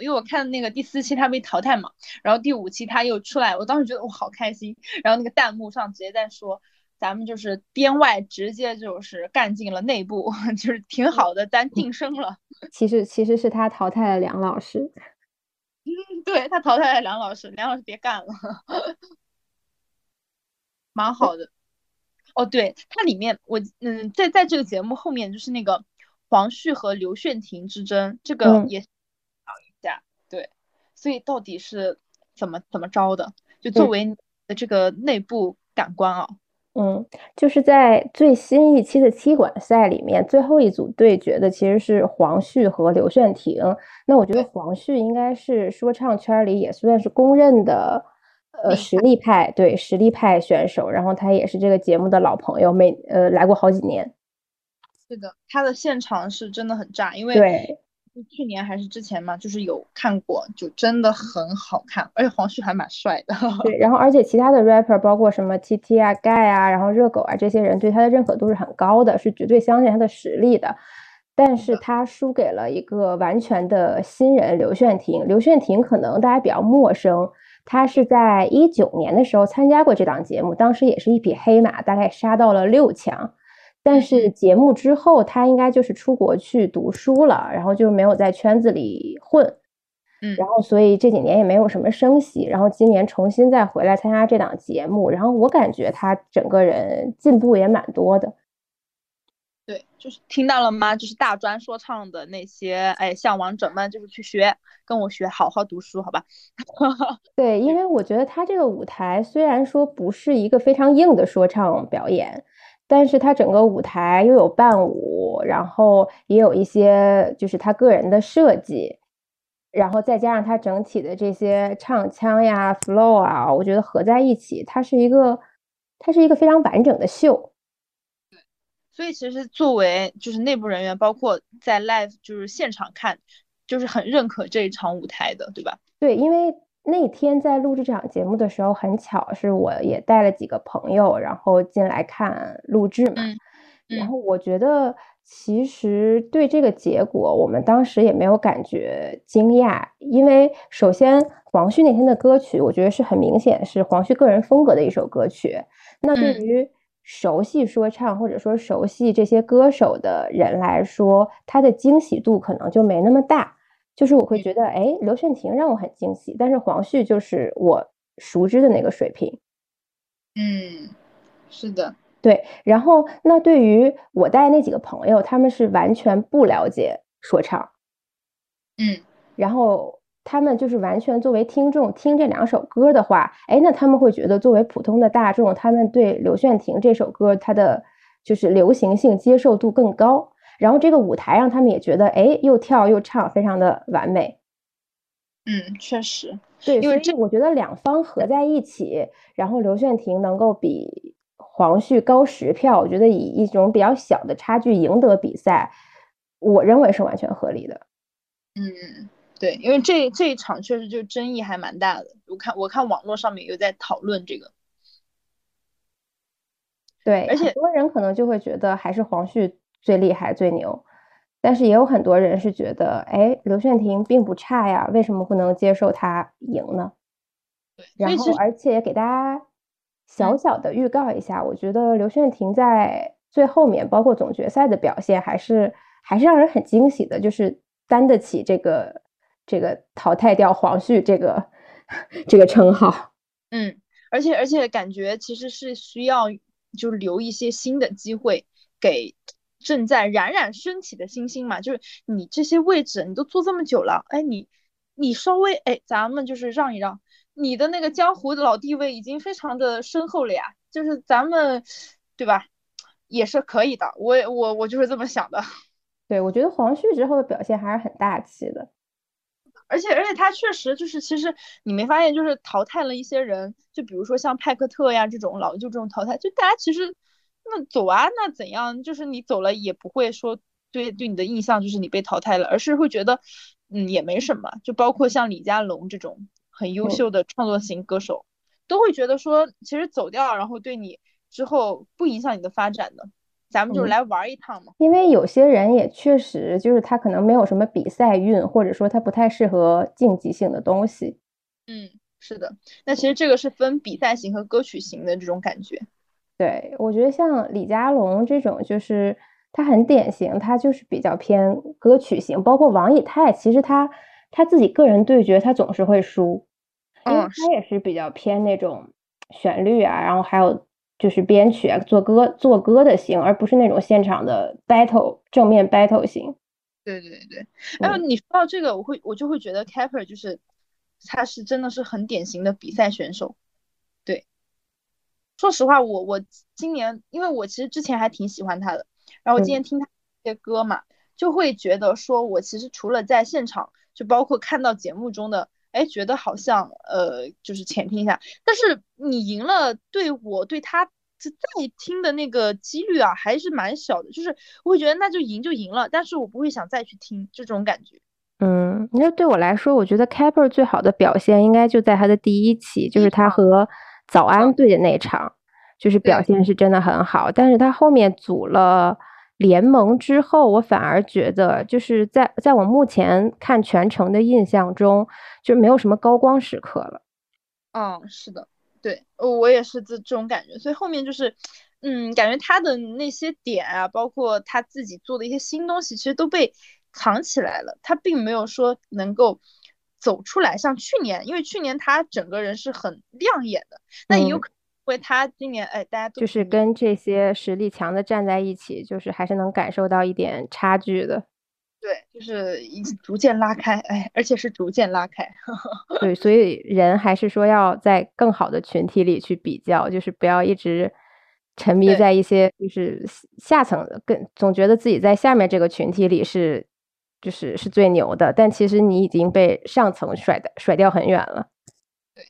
因为我看那个第四期他被淘汰嘛，然后第五期他又出来，我当时觉得我好开心。然后那个弹幕上直接在说，咱们就是编外直接就是干进了内部，就是挺好的，咱晋升了。其实其实是他淘汰了梁老师。嗯，对他淘汰了梁老师，梁老师别干了，蛮好的。哦，对，它里面我嗯，在在这个节目后面就是那个黄旭和刘炫廷之争，这个也。所以到底是怎么怎么着的？就作为的这个内部感官啊，嗯，就是在最新一期的踢馆赛里面，最后一组对决的其实是黄旭和刘炫廷。那我觉得黄旭应该是说唱圈里也算是公认的呃实力派，对实力派选手。然后他也是这个节目的老朋友，每呃来过好几年。是的，他的现场是真的很炸，因为对。去年还是之前嘛，就是有看过，就真的很好看，而且黄旭还蛮帅的。对，然后而且其他的 rapper，包括什么 T T 啊、盖啊，然后热狗啊，这些人对他的认可度是很高的，是绝对相信他的实力的。但是他输给了一个完全的新人刘炫廷。刘炫廷可能大家比较陌生，他是在一九年的时候参加过这档节目，当时也是一匹黑马，大概杀到了六强。但是节目之后，他应该就是出国去读书了，然后就没有在圈子里混，嗯，然后所以这几年也没有什么声息，然后今年重新再回来参加这档节目，然后我感觉他整个人进步也蛮多的。对，就是听到了吗？就是大专说唱的那些哎向往者们，就是去学，跟我学，好好读书，好吧？对，因为我觉得他这个舞台虽然说不是一个非常硬的说唱表演。但是他整个舞台又有伴舞，然后也有一些就是他个人的设计，然后再加上他整体的这些唱腔呀、flow 啊，我觉得合在一起，它是一个，它是一个非常完整的秀。对，所以其实作为就是内部人员，包括在 live 就是现场看，就是很认可这一场舞台的，对吧？对，因为。那天在录制这场节目的时候，很巧是我也带了几个朋友，然后进来看录制嘛。然后我觉得其实对这个结果，我们当时也没有感觉惊讶，因为首先黄旭那天的歌曲，我觉得是很明显是黄旭个人风格的一首歌曲。那对于熟悉说唱或者说熟悉这些歌手的人来说，他的惊喜度可能就没那么大。就是我会觉得，哎，刘炫廷让我很惊喜，但是黄旭就是我熟知的那个水平。嗯，是的，对。然后那对于我带那几个朋友，他们是完全不了解说唱。嗯，然后他们就是完全作为听众听这两首歌的话，哎，那他们会觉得作为普通的大众，他们对刘炫廷这首歌它的就是流行性接受度更高。然后这个舞台让他们也觉得，哎，又跳又唱，非常的完美。嗯，确实，对，因为这我觉得两方合在一起，然后刘炫廷能够比黄旭高十票，我觉得以一种比较小的差距赢得比赛，我认为是完全合理的。嗯，对，因为这这一场确实就争议还蛮大的，我看我看网络上面有在讨论这个。对，而且很多人可能就会觉得还是黄旭。最厉害、最牛，但是也有很多人是觉得，哎，刘炫廷并不差呀，为什么不能接受他赢呢？然后，而且给大家小小的预告一下，我觉得刘炫廷在最后面，包括总决赛的表现，还是还是让人很惊喜的，就是担得起这个这个淘汰掉黄旭这个 这个称号。嗯，而且而且感觉其实是需要就留一些新的机会给。正在冉冉升起的星星嘛，就是你这些位置，你都坐这么久了，哎，你你稍微哎，咱们就是让一让，你的那个江湖的老地位已经非常的深厚了呀，就是咱们对吧，也是可以的，我我我就是这么想的。对，我觉得黄旭之后的表现还是很大气的，而且而且他确实就是，其实你没发现，就是淘汰了一些人，就比如说像派克特呀这种老就这种淘汰，就大家其实。那走啊，那怎样？就是你走了也不会说对对你的印象就是你被淘汰了，而是会觉得嗯也没什么。就包括像李佳隆这种很优秀的创作型歌手，都会觉得说其实走掉，然后对你之后不影响你的发展的。咱们就是来玩一趟嘛。因为有些人也确实就是他可能没有什么比赛运，或者说他不太适合竞技性的东西。嗯，是的。那其实这个是分比赛型和歌曲型的这种感觉。对，我觉得像李佳隆这种，就是他很典型，他就是比较偏歌曲型。包括王以太，其实他他自己个人对决，他总是会输，因为他也是比较偏那种旋律啊，然后还有就是编曲啊，做歌做歌的型，而不是那种现场的 battle 正面 battle 型。对对对，然后你说到这个，我会我就会觉得 Capper 就是他是真的是很典型的比赛选手。说实话，我我今年，因为我其实之前还挺喜欢他的，然后我今年听他一些歌嘛，就会觉得说，我其实除了在现场，就包括看到节目中的，哎，觉得好像呃，就是浅听一下，但是你赢了，对我对他再听的那个几率啊，还是蛮小的，就是我会觉得那就赢就赢了，但是我不会想再去听这种感觉。嗯，那对我来说，我觉得 Capper 最好的表现应该就在他的第一期，就是他和。早安队的那场，就是表现是真的很好，但是他后面组了联盟之后，我反而觉得就是在在我目前看全程的印象中，就没有什么高光时刻了。嗯，是的，对，我也是这这种感觉，所以后面就是，嗯，感觉他的那些点啊，包括他自己做的一些新东西，其实都被藏起来了，他并没有说能够。走出来，像去年，因为去年他整个人是很亮眼的，那也有可能为他今年，哎，大家都就是跟这些实力强的站在一起，就是还是能感受到一点差距的。对，就是一逐渐拉开，哎，而且是逐渐拉开。对，所以人还是说要在更好的群体里去比较，就是不要一直沉迷在一些就是下层的，更总觉得自己在下面这个群体里是。就是是最牛的，但其实你已经被上层甩的甩掉很远了。对，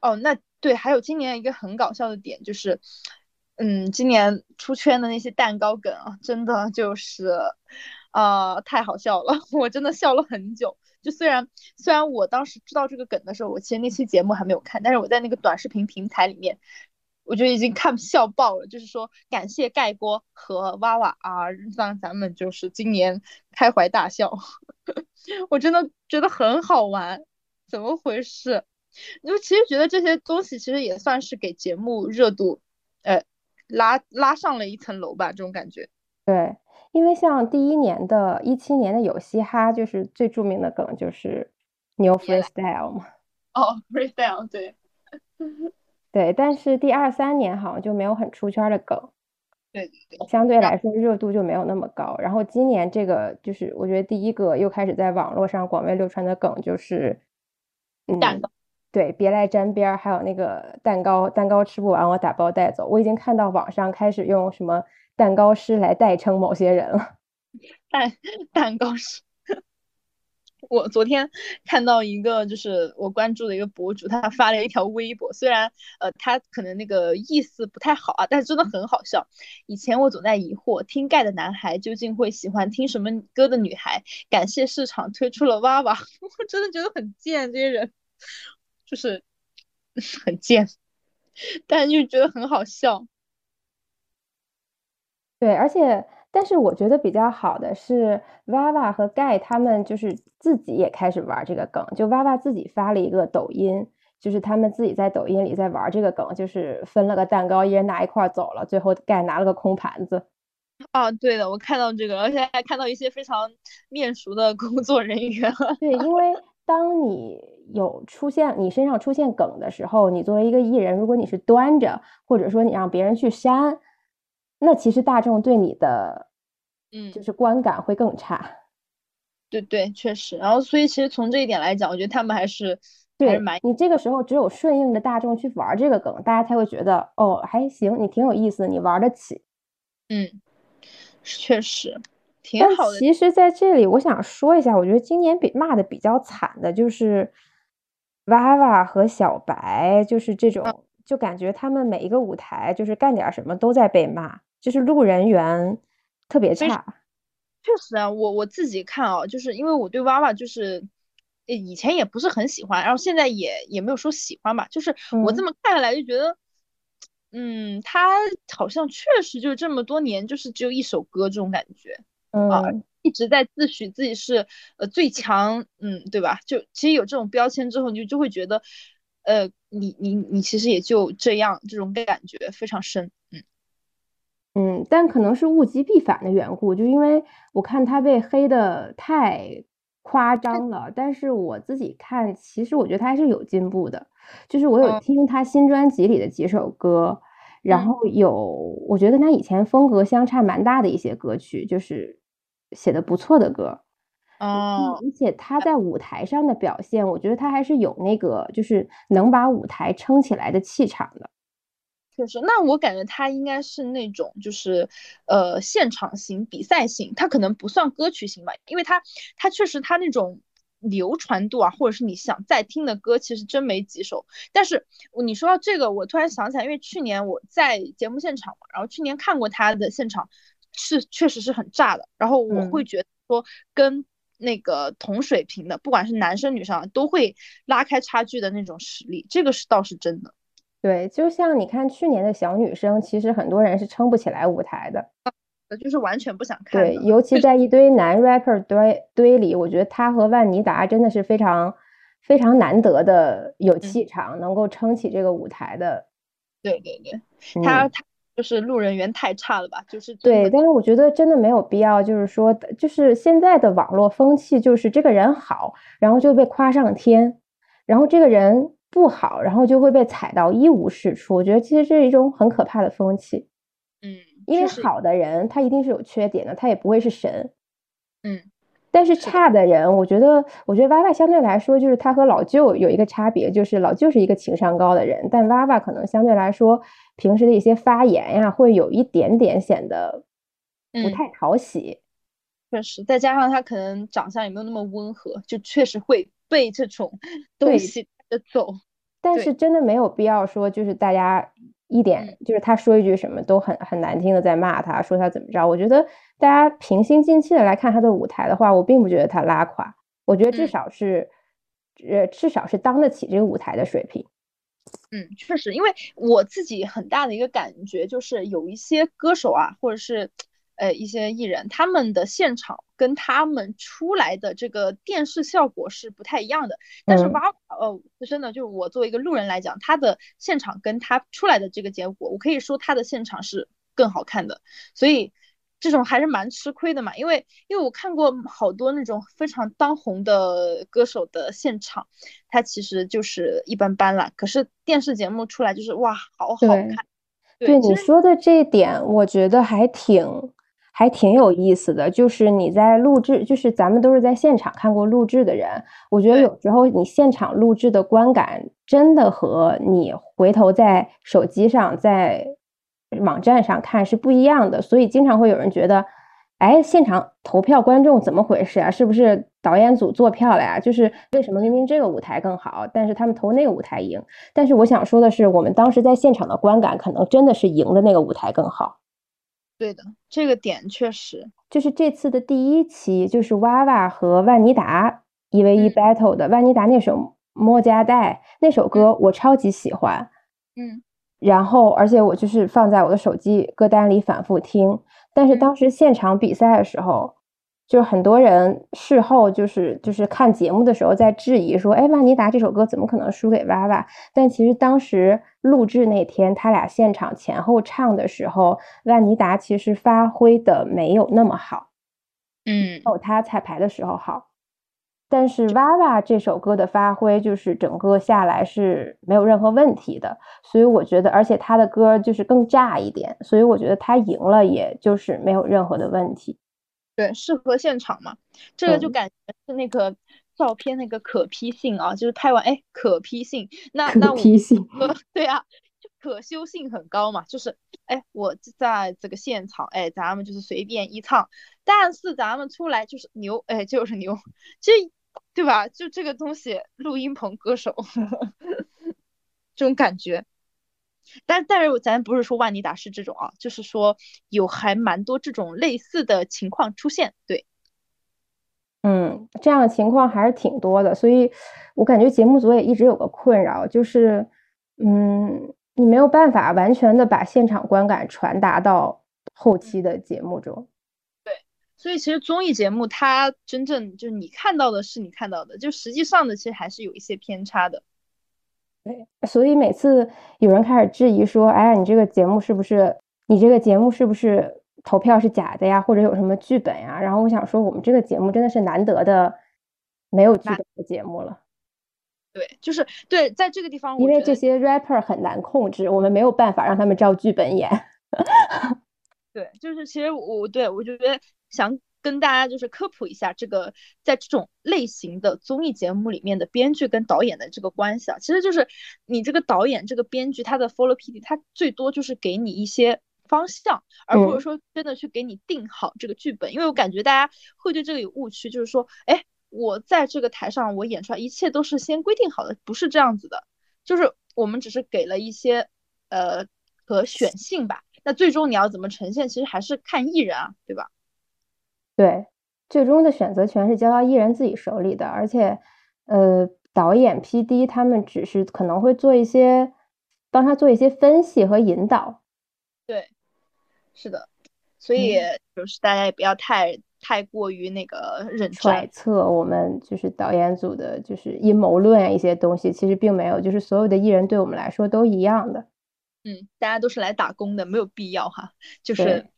哦，那对，还有今年一个很搞笑的点就是，嗯，今年出圈的那些蛋糕梗啊，真的就是，啊，太好笑了，我真的笑了很久。就虽然虽然我当时知道这个梗的时候，我其实那期节目还没有看，但是我在那个短视频平台里面。我觉得已经看笑爆了，就是说感谢盖锅和娃娃啊，让咱们就是今年开怀大笑。我真的觉得很好玩，怎么回事？就其实觉得这些东西其实也算是给节目热度，呃，拉拉上了一层楼吧，这种感觉。对，因为像第一年的一七年的有嘻哈，就是最著名的梗就是牛 freestyle 嘛。哦，freestyle 对，对，但是第二三年好像就没有很出圈的梗。对对对，相对来说热度就没有那么高。然后今年这个就是我觉得第一个又开始在网络上广为流传的梗就是，蛋糕。对，别来沾边儿，还有那个蛋糕，蛋糕吃不完我打包带走。我已经看到网上开始用什么蛋糕师来代称某些人了。蛋蛋糕师。我昨天看到一个，就是我关注的一个博主，他发了一条微博，虽然呃他可能那个意思不太好啊，但是真的很好笑。以前我总在疑惑，听盖的男孩究竟会喜欢听什么歌的女孩？感谢市场推出了娃娃，我真的觉得很贱，这些人就是 很贱，但是就觉得很好笑。对，而且。但是我觉得比较好的是，娃娃和盖他们就是自己也开始玩这个梗，就娃娃自己发了一个抖音，就是他们自己在抖音里在玩这个梗，就是分了个蛋糕，一人拿一块走了，最后盖拿了个空盘子。啊，对的，我看到这个，而且还看到一些非常面熟的工作人员。对，因为当你有出现你身上出现梗的时候，你作为一个艺人，如果你是端着，或者说你让别人去删。那其实大众对你的，嗯，就是观感会更差。对对，确实。然后，所以其实从这一点来讲，我觉得他们还是对你这个时候只有顺应着大众去玩这个梗，大家才会觉得哦还行，你挺有意思，你玩得起。嗯，确实挺好的。其实在这里我想说一下，我觉得今年比骂的比较惨的就是娃娃和小白，就是这种，就感觉他们每一个舞台就是干点什么都在被骂。就是路人缘特别差，确实啊，我我自己看啊，就是因为我对娃娃就是以前也不是很喜欢，然后现在也也没有说喜欢吧，就是我这么看下来就觉得，嗯，他好像确实就这么多年就是只有一首歌这种感觉，啊，一直在自诩自己是呃最强，嗯，对吧？就其实有这种标签之后，你就就会觉得，呃，你你你其实也就这样，这种感觉非常深，嗯。嗯，但可能是物极必反的缘故，就因为我看他被黑的太夸张了。但是我自己看，其实我觉得他还是有进步的。就是我有听他新专辑里的几首歌，然后有我觉得跟他以前风格相差蛮大的一些歌曲，就是写的不错的歌。嗯，而且他在舞台上的表现，我觉得他还是有那个，就是能把舞台撑起来的气场的。确实，那我感觉他应该是那种，就是，呃，现场型、比赛型，他可能不算歌曲型吧，因为他，他确实他那种流传度啊，或者是你想再听的歌，其实真没几首。但是你说到这个，我突然想起来，因为去年我在节目现场嘛，然后去年看过他的现场，是确实是很炸的。然后我会觉得说，跟那个同水平的，不管是男生女生，都会拉开差距的那种实力，这个是倒是真的。对，就像你看去年的小女生，其实很多人是撑不起来舞台的，就是完全不想看。对，尤其 在一堆男 rapper 堆堆里，我觉得他和万妮达真的是非常非常难得的有气场，能够撑起这个舞台的。对对对，他他就是路人缘太差了吧？就是对，但是我觉得真的没有必要，就是说，就是现在的网络风气，就是这个人好，然后就被夸上天，然后这个人。不好，然后就会被踩到一无是处。我觉得其实这是一种很可怕的风气。嗯，因为好的人他一定是有缺点的，他也不会是神。嗯，但是差的人，我觉得，我觉得娃娃相对来说就是他和老舅有一个差别，就是老舅是一个情商高的人，但娃娃可能相对来说平时的一些发言呀，会有一点点显得不太讨喜。确实，再加上他可能长相也没有那么温和，就确实会被这种东西。走，但是真的没有必要说，就是大家一点，就是他说一句什么都很很难听的在骂他，说他怎么着。我觉得大家平心静气的来看他的舞台的话，我并不觉得他拉垮，我觉得至少是，呃，至少是当得起这个舞台的水平。嗯，确实，因为我自己很大的一个感觉就是有一些歌手啊，或者是。呃，一些艺人他们的现场跟他们出来的这个电视效果是不太一样的。但是娃娃，呃，真的，就是我作为一个路人来讲，他的现场跟他出来的这个结果，我可以说他的现场是更好看的。所以这种还是蛮吃亏的嘛，因为因为我看过好多那种非常当红的歌手的现场，他其实就是一般般啦。可是电视节目出来就是哇，好好看。对你说的这一点，我觉得还挺还挺有意思的。就是你在录制，就是咱们都是在现场看过录制的人，我觉得有时候你现场录制的观感真的和你回头在手机上在。网站上看是不一样的，所以经常会有人觉得，哎，现场投票观众怎么回事啊？是不是导演组做票了呀？就是为什么明明这个舞台更好，但是他们投那个舞台赢？但是我想说的是，我们当时在现场的观感可能真的是赢的那个舞台更好。对的，这个点确实就是这次的第一期，就是娃娃和万妮达一 v 一 battle 的万妮达那首《莫加代》那首歌，我超级喜欢。嗯。然后，而且我就是放在我的手机歌单里反复听。但是当时现场比赛的时候，就很多人事后就是就是看节目的时候在质疑说：“哎，万妮达这首歌怎么可能输给娃娃？”但其实当时录制那天，他俩现场前后唱的时候，万妮达其实发挥的没有那么好，嗯，没有他彩排的时候好。但是娃娃这首歌的发挥，就是整个下来是没有任何问题的，所以我觉得，而且他的歌就是更炸一点，所以我觉得他赢了，也就是没有任何的问题。对，适合现场嘛，这个就感觉是那个照片那个可批性啊，就是拍完哎可批性，那那我批性，对啊，就可修性很高嘛，就是哎我在这个现场哎咱们就是随便一唱，但是咱们出来就是牛哎就是牛，其实。对吧？就这个东西，录音棚歌手 这种感觉，但但是咱不是说万妮达是这种啊，就是说有还蛮多这种类似的情况出现。对，嗯，这样的情况还是挺多的，所以我感觉节目组也一直有个困扰，就是嗯，你没有办法完全的把现场观感传达到后期的节目中。对所以其实综艺节目它真正就是你看到的是你看到的，就实际上的其实还是有一些偏差的。对，所以每次有人开始质疑说：“哎呀，你这个节目是不是你这个节目是不是投票是假的呀？或者有什么剧本呀？”然后我想说，我们这个节目真的是难得的没有剧本的节目了。对，就是对，在这个地方，因为这些 rapper 很难控制，我们没有办法让他们照剧本演。对，就是其实我对我觉得。想跟大家就是科普一下这个，在这种类型的综艺节目里面的编剧跟导演的这个关系啊，其实就是你这个导演、这个编剧他的 follow PD，他最多就是给你一些方向，而不是说真的去给你定好这个剧本。因为我感觉大家会对这个有误区，就是说，哎，我在这个台上我演出来一切都是先规定好的，不是这样子的，就是我们只是给了一些呃可选性吧。那最终你要怎么呈现，其实还是看艺人啊，对吧？对，最终的选择权是交到艺人自己手里的，而且，呃，导演、P.D 他们只是可能会做一些，帮他做一些分析和引导。对，是的，所以就是大家也不要太太过于那个认揣测我们就是导演组的，就是阴谋论啊一些东西，其实并没有，就是所有的艺人对我们来说都一样的。嗯，大家都是来打工的，没有必要哈，就是。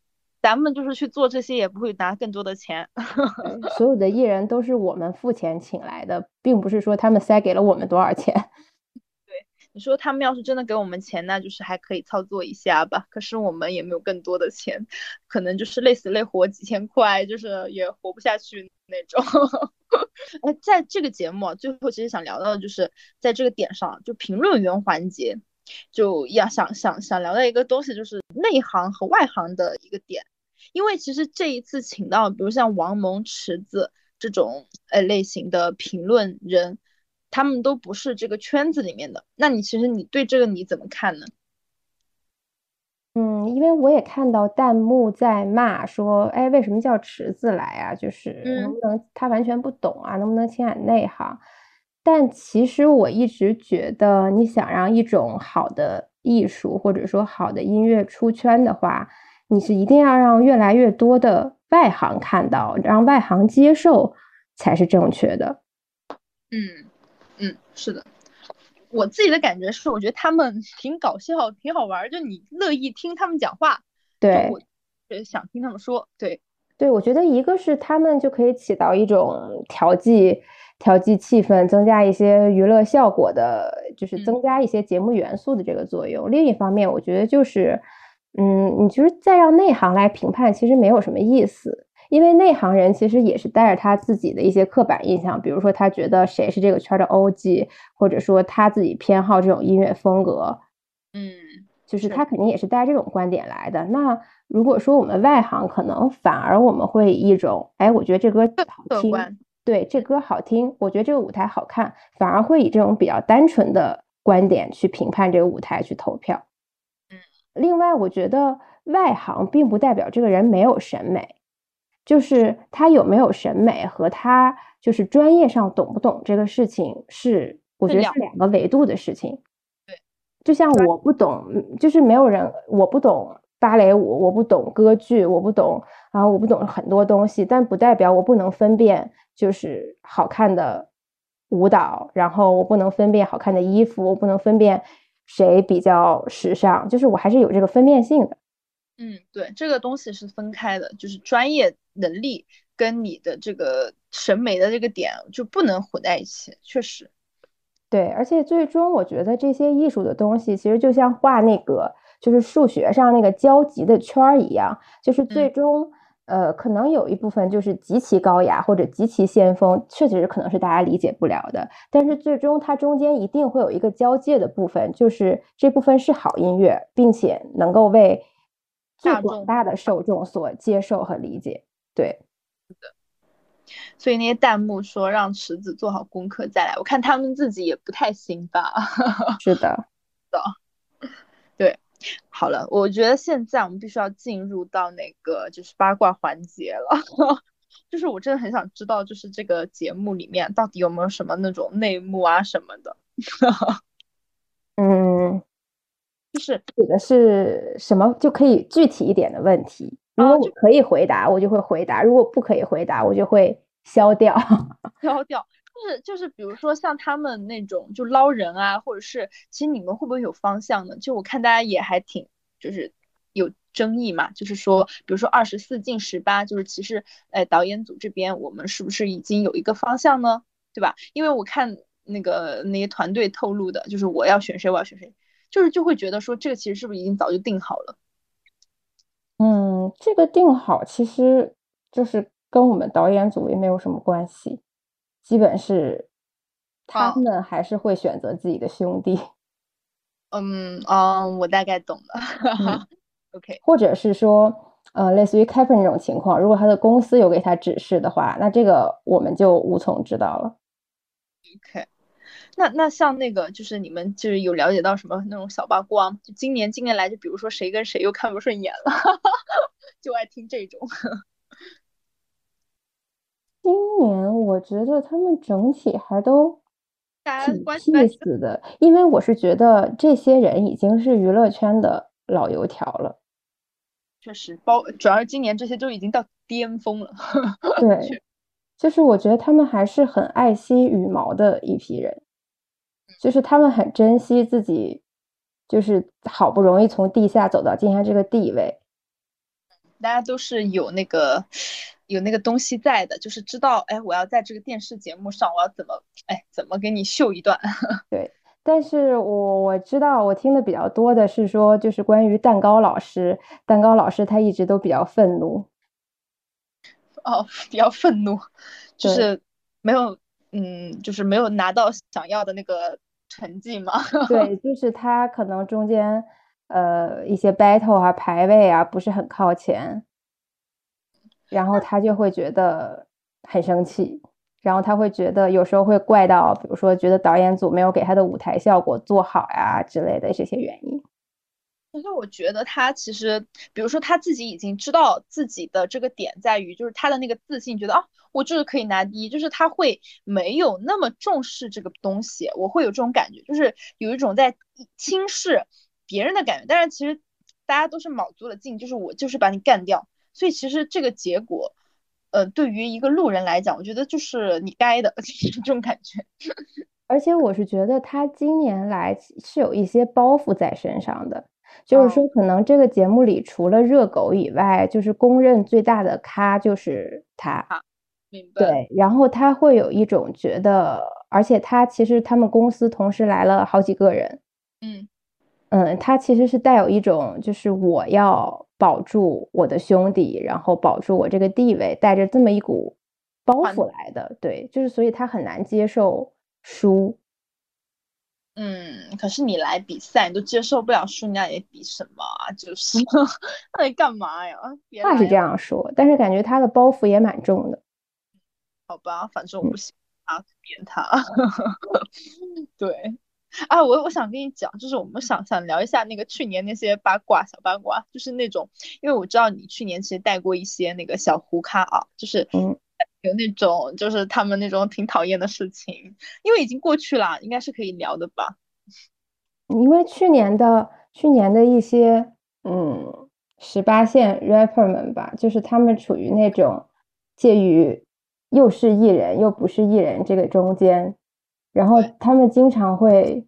咱们就是去做这些，也不会拿更多的钱。所有的艺人都是我们付钱请来的，并不是说他们塞给了我们多少钱。对，你说他们要是真的给我们钱，那就是还可以操作一下吧。可是我们也没有更多的钱，可能就是累死累活几千块，就是也活不下去那种。哎，在这个节目最后，其实想聊到的就是在这个点上，就评论员环节，就要想想想聊到一个东西，就是内行和外行的一个点。因为其实这一次请到，比如像王蒙、池子这种呃类型的评论人，他们都不是这个圈子里面的。那你其实你对这个你怎么看呢？嗯，因为我也看到弹幕在骂说，哎，为什么叫池子来啊？就是能不能他完全不懂啊？能不能请俺内行？但其实我一直觉得，你想让一种好的艺术或者说好的音乐出圈的话。你是一定要让越来越多的外行看到，让外行接受才是正确的。嗯嗯，是的。我自己的感觉是，我觉得他们挺搞笑，挺好玩，就你乐意听他们讲话。对，想听他们说。对，对，我觉得一个是他们就可以起到一种调剂、调剂气氛、增加一些娱乐效果的，就是增加一些节目元素的这个作用。另一方面，我觉得就是，嗯，你就是再让内行来评判，其实没有什么意思。因为内行人其实也是带着他自己的一些刻板印象，比如说他觉得谁是这个圈的 OG，或者说他自己偏好这种音乐风格，嗯，就是他肯定也是带这种观点来的。那如果说我们外行，可能反而我们会一种，哎，我觉得这歌好听，对，这歌好听，我觉得这个舞台好看，反而会以这种比较单纯的观点去评判这个舞台，去投票。嗯，另外，我觉得外行并不代表这个人没有审美。就是他有没有审美和他就是专业上懂不懂这个事情是，我觉得是两个维度的事情。对，就像我不懂，就是没有人我不懂芭蕾舞，我不懂歌剧，我不懂，然后我不懂很多东西，但不代表我不能分辨就是好看的舞蹈，然后我不能分辨好看的衣服，我不能分辨谁比较时尚，就是我还是有这个分辨性的。嗯，对，这个东西是分开的，就是专业能力跟你的这个审美的这个点就不能混在一起，确实。对，而且最终我觉得这些艺术的东西其实就像画那个就是数学上那个交集的圈儿一样，就是最终呃可能有一部分就是极其高雅或者极其先锋，确实是可能是大家理解不了的，但是最终它中间一定会有一个交界的部分，就是这部分是好音乐，并且能够为。最广大的受众所接受和理解，对。所以那些弹幕说让池子做好功课再来，我看他们自己也不太行吧。是的，的，对。好了，我觉得现在我们必须要进入到那个就是八卦环节了。就是我真的很想知道，就是这个节目里面到底有没有什么那种内幕啊什么的。嗯。就是指的是什么就可以具体一点的问题。如果我可以回答，我就会回答；如果不可以回答，我就会消掉。消掉，就是就是，比如说像他们那种就捞人啊，或者是，其实你们会不会有方向呢？就我看大家也还挺就是有争议嘛，就是说，比如说二十四进十八，就是其实，哎，导演组这边我们是不是已经有一个方向呢？对吧？因为我看那个那些团队透露的，就是我要选谁，我要选谁。就是就会觉得说这个其实是不是已经早就定好了？嗯，这个定好其实就是跟我们导演组也没有什么关系，基本是他们还是会选择自己的兄弟。嗯嗯，我大概懂了。OK，或者是说，呃，类似于 Kevin 这种情况，如果他的公司有给他指示的话，那这个我们就无从知道了。OK。那那像那个，就是你们就是有了解到什么那种小八卦？就今年今年来，就比如说谁跟谁又看不顺眼了，就爱听这种。今年我觉得他们整体还都挺 peace 的，因为我是觉得这些人已经是娱乐圈的老油条了。确实，包主要是今年这些都已经到巅峰了。对，就是我觉得他们还是很爱惜羽毛的一批人。就是他们很珍惜自己，就是好不容易从地下走到今天这个地位，大家都是有那个有那个东西在的，就是知道，哎，我要在这个电视节目上，我要怎么，哎，怎么给你秀一段？对，但是我我知道，我听的比较多的是说，就是关于蛋糕老师，蛋糕老师他一直都比较愤怒，哦，比较愤怒，就是没有。嗯，就是没有拿到想要的那个成绩嘛。对，就是他可能中间呃一些 battle 啊排位啊不是很靠前，然后他就会觉得很生气，然后他会觉得有时候会怪到，比如说觉得导演组没有给他的舞台效果做好呀之类的这些原因。其实我觉得他其实，比如说他自己已经知道自己的这个点在于，就是他的那个自信，觉得啊。我就是可以拿第一，就是他会没有那么重视这个东西，我会有这种感觉，就是有一种在轻视别人的感觉。但是其实大家都是卯足了劲，就是我就是把你干掉。所以其实这个结果，呃，对于一个路人来讲，我觉得就是你该的 就是这种感觉。而且我是觉得他今年来是有一些包袱在身上的，就是说，可能这个节目里除了热狗以外，就是公认最大的咖就是他。明白。对，然后他会有一种觉得，而且他其实他们公司同时来了好几个人。嗯嗯，他其实是带有一种，就是我要保住我的兄弟，然后保住我这个地位，带着这么一股包袱来的。对，就是所以他很难接受输。嗯，可是你来比赛，你都接受不了输，你也比什么啊？就是 那你干嘛呀？话是这样说，但是感觉他的包袱也蛮重的。好吧，反正我不喜欢扁他。对，啊，我我想跟你讲，就是我们想想聊一下那个去年那些八卦小八卦，就是那种，因为我知道你去年其实带过一些那个小胡咖啊，就是嗯。有那种就是他们那种挺讨厌的事情，因为已经过去了，应该是可以聊的吧？因为去年的去年的一些嗯十八线 rapper 们吧，就是他们处于那种介于又是艺人又不是艺人这个中间，然后他们经常会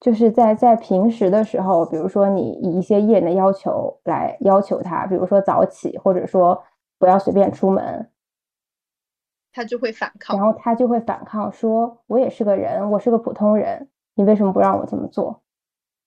就是在在平时的时候，比如说你以一些艺人的要求来要求他，比如说早起，或者说不要随便出门。他就会反抗，然后他就会反抗，说我也是个人，我是个普通人，你为什么不让我这么做？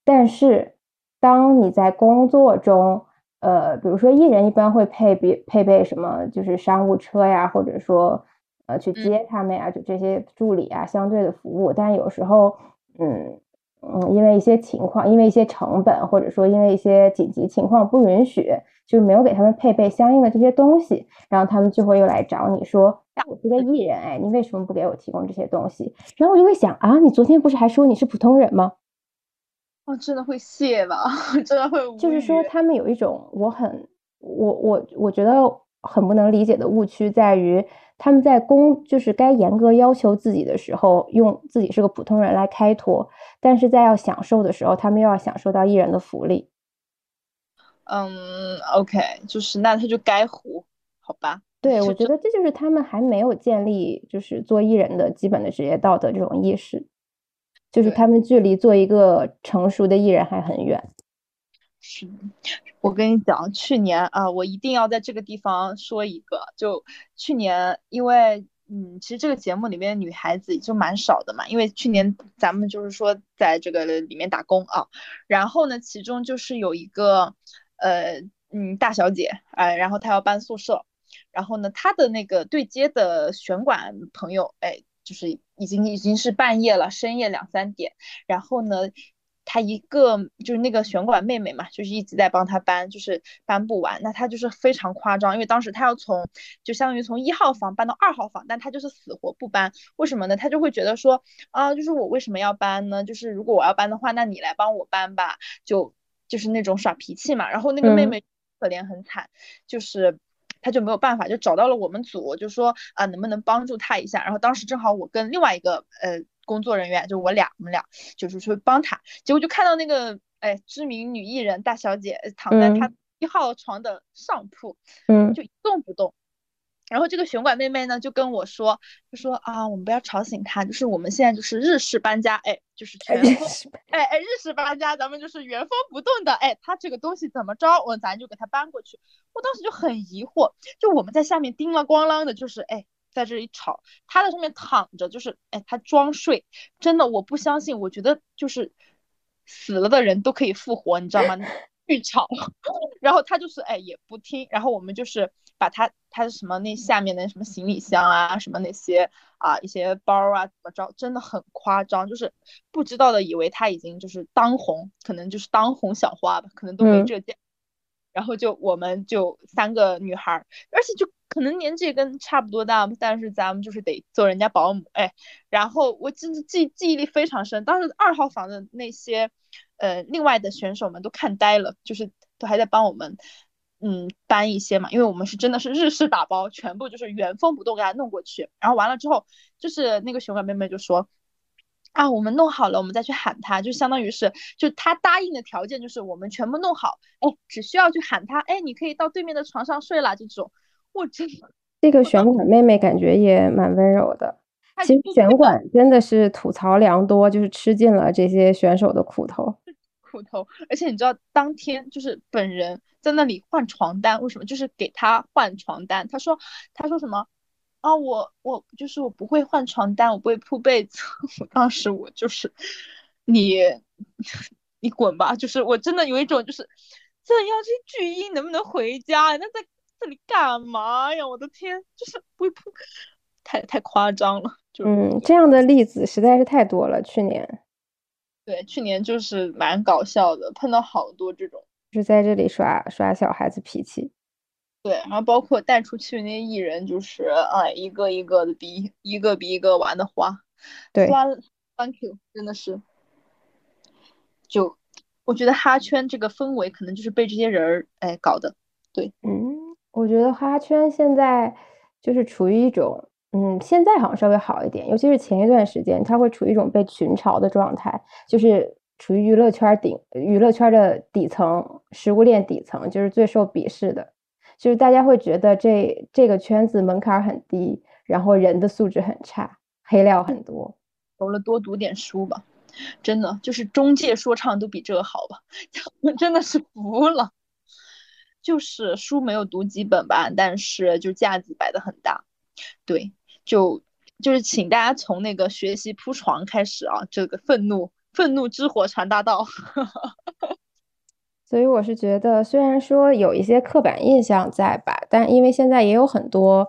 但是当你在工作中，呃，比如说艺人一般会配备配备什么，就是商务车呀，或者说呃去接他们呀，就这些助理啊，相对的服务。但有时候，嗯嗯，因为一些情况，因为一些成本，或者说因为一些紧急情况不允许，就是没有给他们配备相应的这些东西，然后他们就会又来找你说。我是个艺人，哎，你为什么不给我提供这些东西？然后我就会想啊，你昨天不是还说你是普通人吗？哦，真的会谢吧？真的会。就是说，他们有一种我很我我我觉得很不能理解的误区，在于他们在公就是该严格要求自己的时候，用自己是个普通人来开脱；但是在要享受的时候，他们又要享受到艺人的福利。嗯，OK，就是那他就该糊，好吧？对，我觉得这就是他们还没有建立，就是做艺人的基本的职业道德这种意识，就是他们距离做一个成熟的艺人还很远。是，我跟你讲，去年啊，我一定要在这个地方说一个，就去年，因为嗯，其实这个节目里面女孩子就蛮少的嘛，因为去年咱们就是说在这个里面打工啊，然后呢，其中就是有一个呃嗯大小姐，哎，然后她要搬宿舍。然后呢，她的那个对接的选管朋友，哎，就是已经已经是半夜了，深夜两三点。然后呢，他一个就是那个选管妹妹嘛，就是一直在帮他搬，就是搬不完。那他就是非常夸张，因为当时他要从就相当于从一号房搬到二号房，但他就是死活不搬。为什么呢？他就会觉得说啊，就是我为什么要搬呢？就是如果我要搬的话，那你来帮我搬吧，就就是那种耍脾气嘛。然后那个妹妹可怜很惨，就是。他就没有办法，就找到了我们组，就说啊，能不能帮助他一下？然后当时正好我跟另外一个呃工作人员，就我俩，我们俩就是去帮他。结果就看到那个哎知名女艺人大小姐躺在她一号床的上铺，嗯，就一动不动。然后这个熊管妹妹呢就跟我说，就说啊，我们不要吵醒她，就是我们现在就是日式搬家，哎，就是全封，哎哎，日式搬家，咱们就是原封不动的，哎，她这个东西怎么着，我咱就给她搬过去。我当时就很疑惑，就我们在下面叮了咣啷的，就是哎，在这里吵，他在上面躺着，就是哎，他装睡，真的我不相信，我觉得就是死了的人都可以复活，你知道吗？巨吵，然后他就是哎也不听，然后我们就是把他他什么那下面的什么行李箱啊，什么那些啊一些包啊怎么着，真的很夸张，就是不知道的以为他已经就是当红，可能就是当红小花吧，可能都没这件。然后就我们就三个女孩，而且就可能年纪跟差不多大，但是咱们就是得做人家保姆哎。然后我记记记忆力非常深，当时二号房的那些。呃，另外的选手们都看呆了，就是都还在帮我们，嗯，搬一些嘛，因为我们是真的是日式打包，全部就是原封不动给他弄过去。然后完了之后，就是那个选管妹妹就说，啊，我们弄好了，我们再去喊他，就相当于是，就他答应的条件就是我们全部弄好，哎，只需要去喊他，哎，你可以到对面的床上睡了，这种。我真的，这个选管妹妹感觉也蛮温柔的。其实选管真的是吐槽良多，就是吃尽了这些选手的苦头。苦头，而且你知道当天就是本人在那里换床单，为什么？就是给他换床单。他说他说什么啊？我我就是我不会换床单，我不会铺被子。我当时我就是你 你滚吧！就是我真的有一种就是这要是巨婴能不能回家？那在这里干嘛呀？我的天，就是不会铺，太太夸张了。就嗯，这样的例子实在是太多了。去年。对，去年就是蛮搞笑的，碰到好多这种，就是在这里耍耍小孩子脾气。对，然后包括带出去那些艺人，就是哎，一个一个的比一个比一个玩的花。对，Thank you，真的是。就我觉得哈圈这个氛围，可能就是被这些人儿哎搞的。对，嗯，我觉得花圈现在就是处于一种。嗯，现在好像稍微好一点，尤其是前一段时间，它会处于一种被群嘲的状态，就是处于娱乐圈顶、娱乐圈的底层、食物链底层，就是最受鄙视的，就是大家会觉得这这个圈子门槛很低，然后人的素质很差，黑料很多。读了多读点书吧，真的就是中介说唱都比这个好吧，我 真的是服了。就是书没有读几本吧，但是就架子摆的很大，对。就就是请大家从那个学习铺床开始啊，这个愤怒愤怒之火传大道。所以我是觉得，虽然说有一些刻板印象在吧，但因为现在也有很多，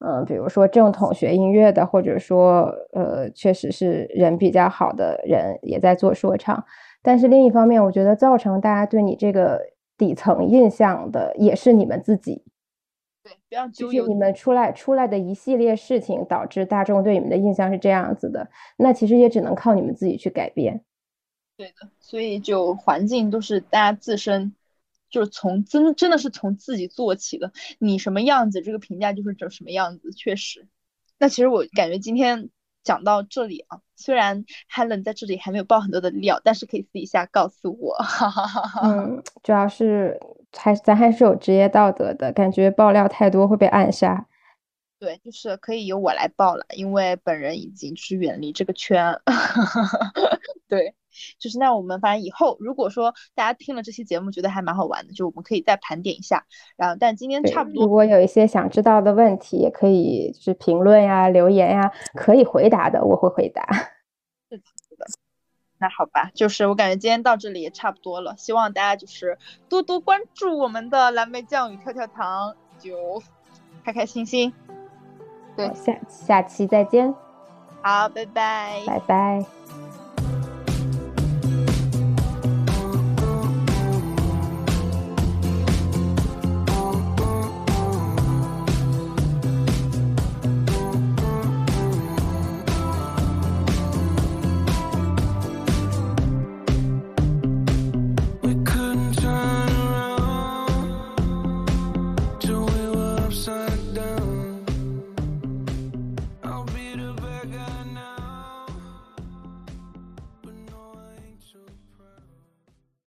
嗯，比如说正统学音乐的，或者说呃，确实是人比较好的人也在做说唱。但是另一方面，我觉得造成大家对你这个底层印象的，也是你们自己。对，不要就是你们出来出来的一系列事情，导致大众对你们的印象是这样子的。那其实也只能靠你们自己去改变。对的，所以就环境都是大家自身，就是从真真的是从自己做起的。你什么样子，这个评价就是这什么样子。确实，那其实我感觉今天讲到这里啊，虽然 Helen 在这里还没有爆很多的料，但是可以私底下告诉我。嗯，主要是。还咱还是有职业道德的，感觉爆料太多会被暗杀。对，就是可以由我来爆了，因为本人已经是远离这个圈。对，就是那我们反正以后如果说大家听了这期节目觉得还蛮好玩的，就我们可以再盘点一下。然后，但今天差不多。如果有一些想知道的问题，也可以就是评论呀、留言呀，可以回答的，我会回答。是的。那好吧，就是我感觉今天到这里也差不多了，希望大家就是多多关注我们的蓝莓酱与跳跳糖，就开开心心。对，下下期再见。好，拜拜，拜拜。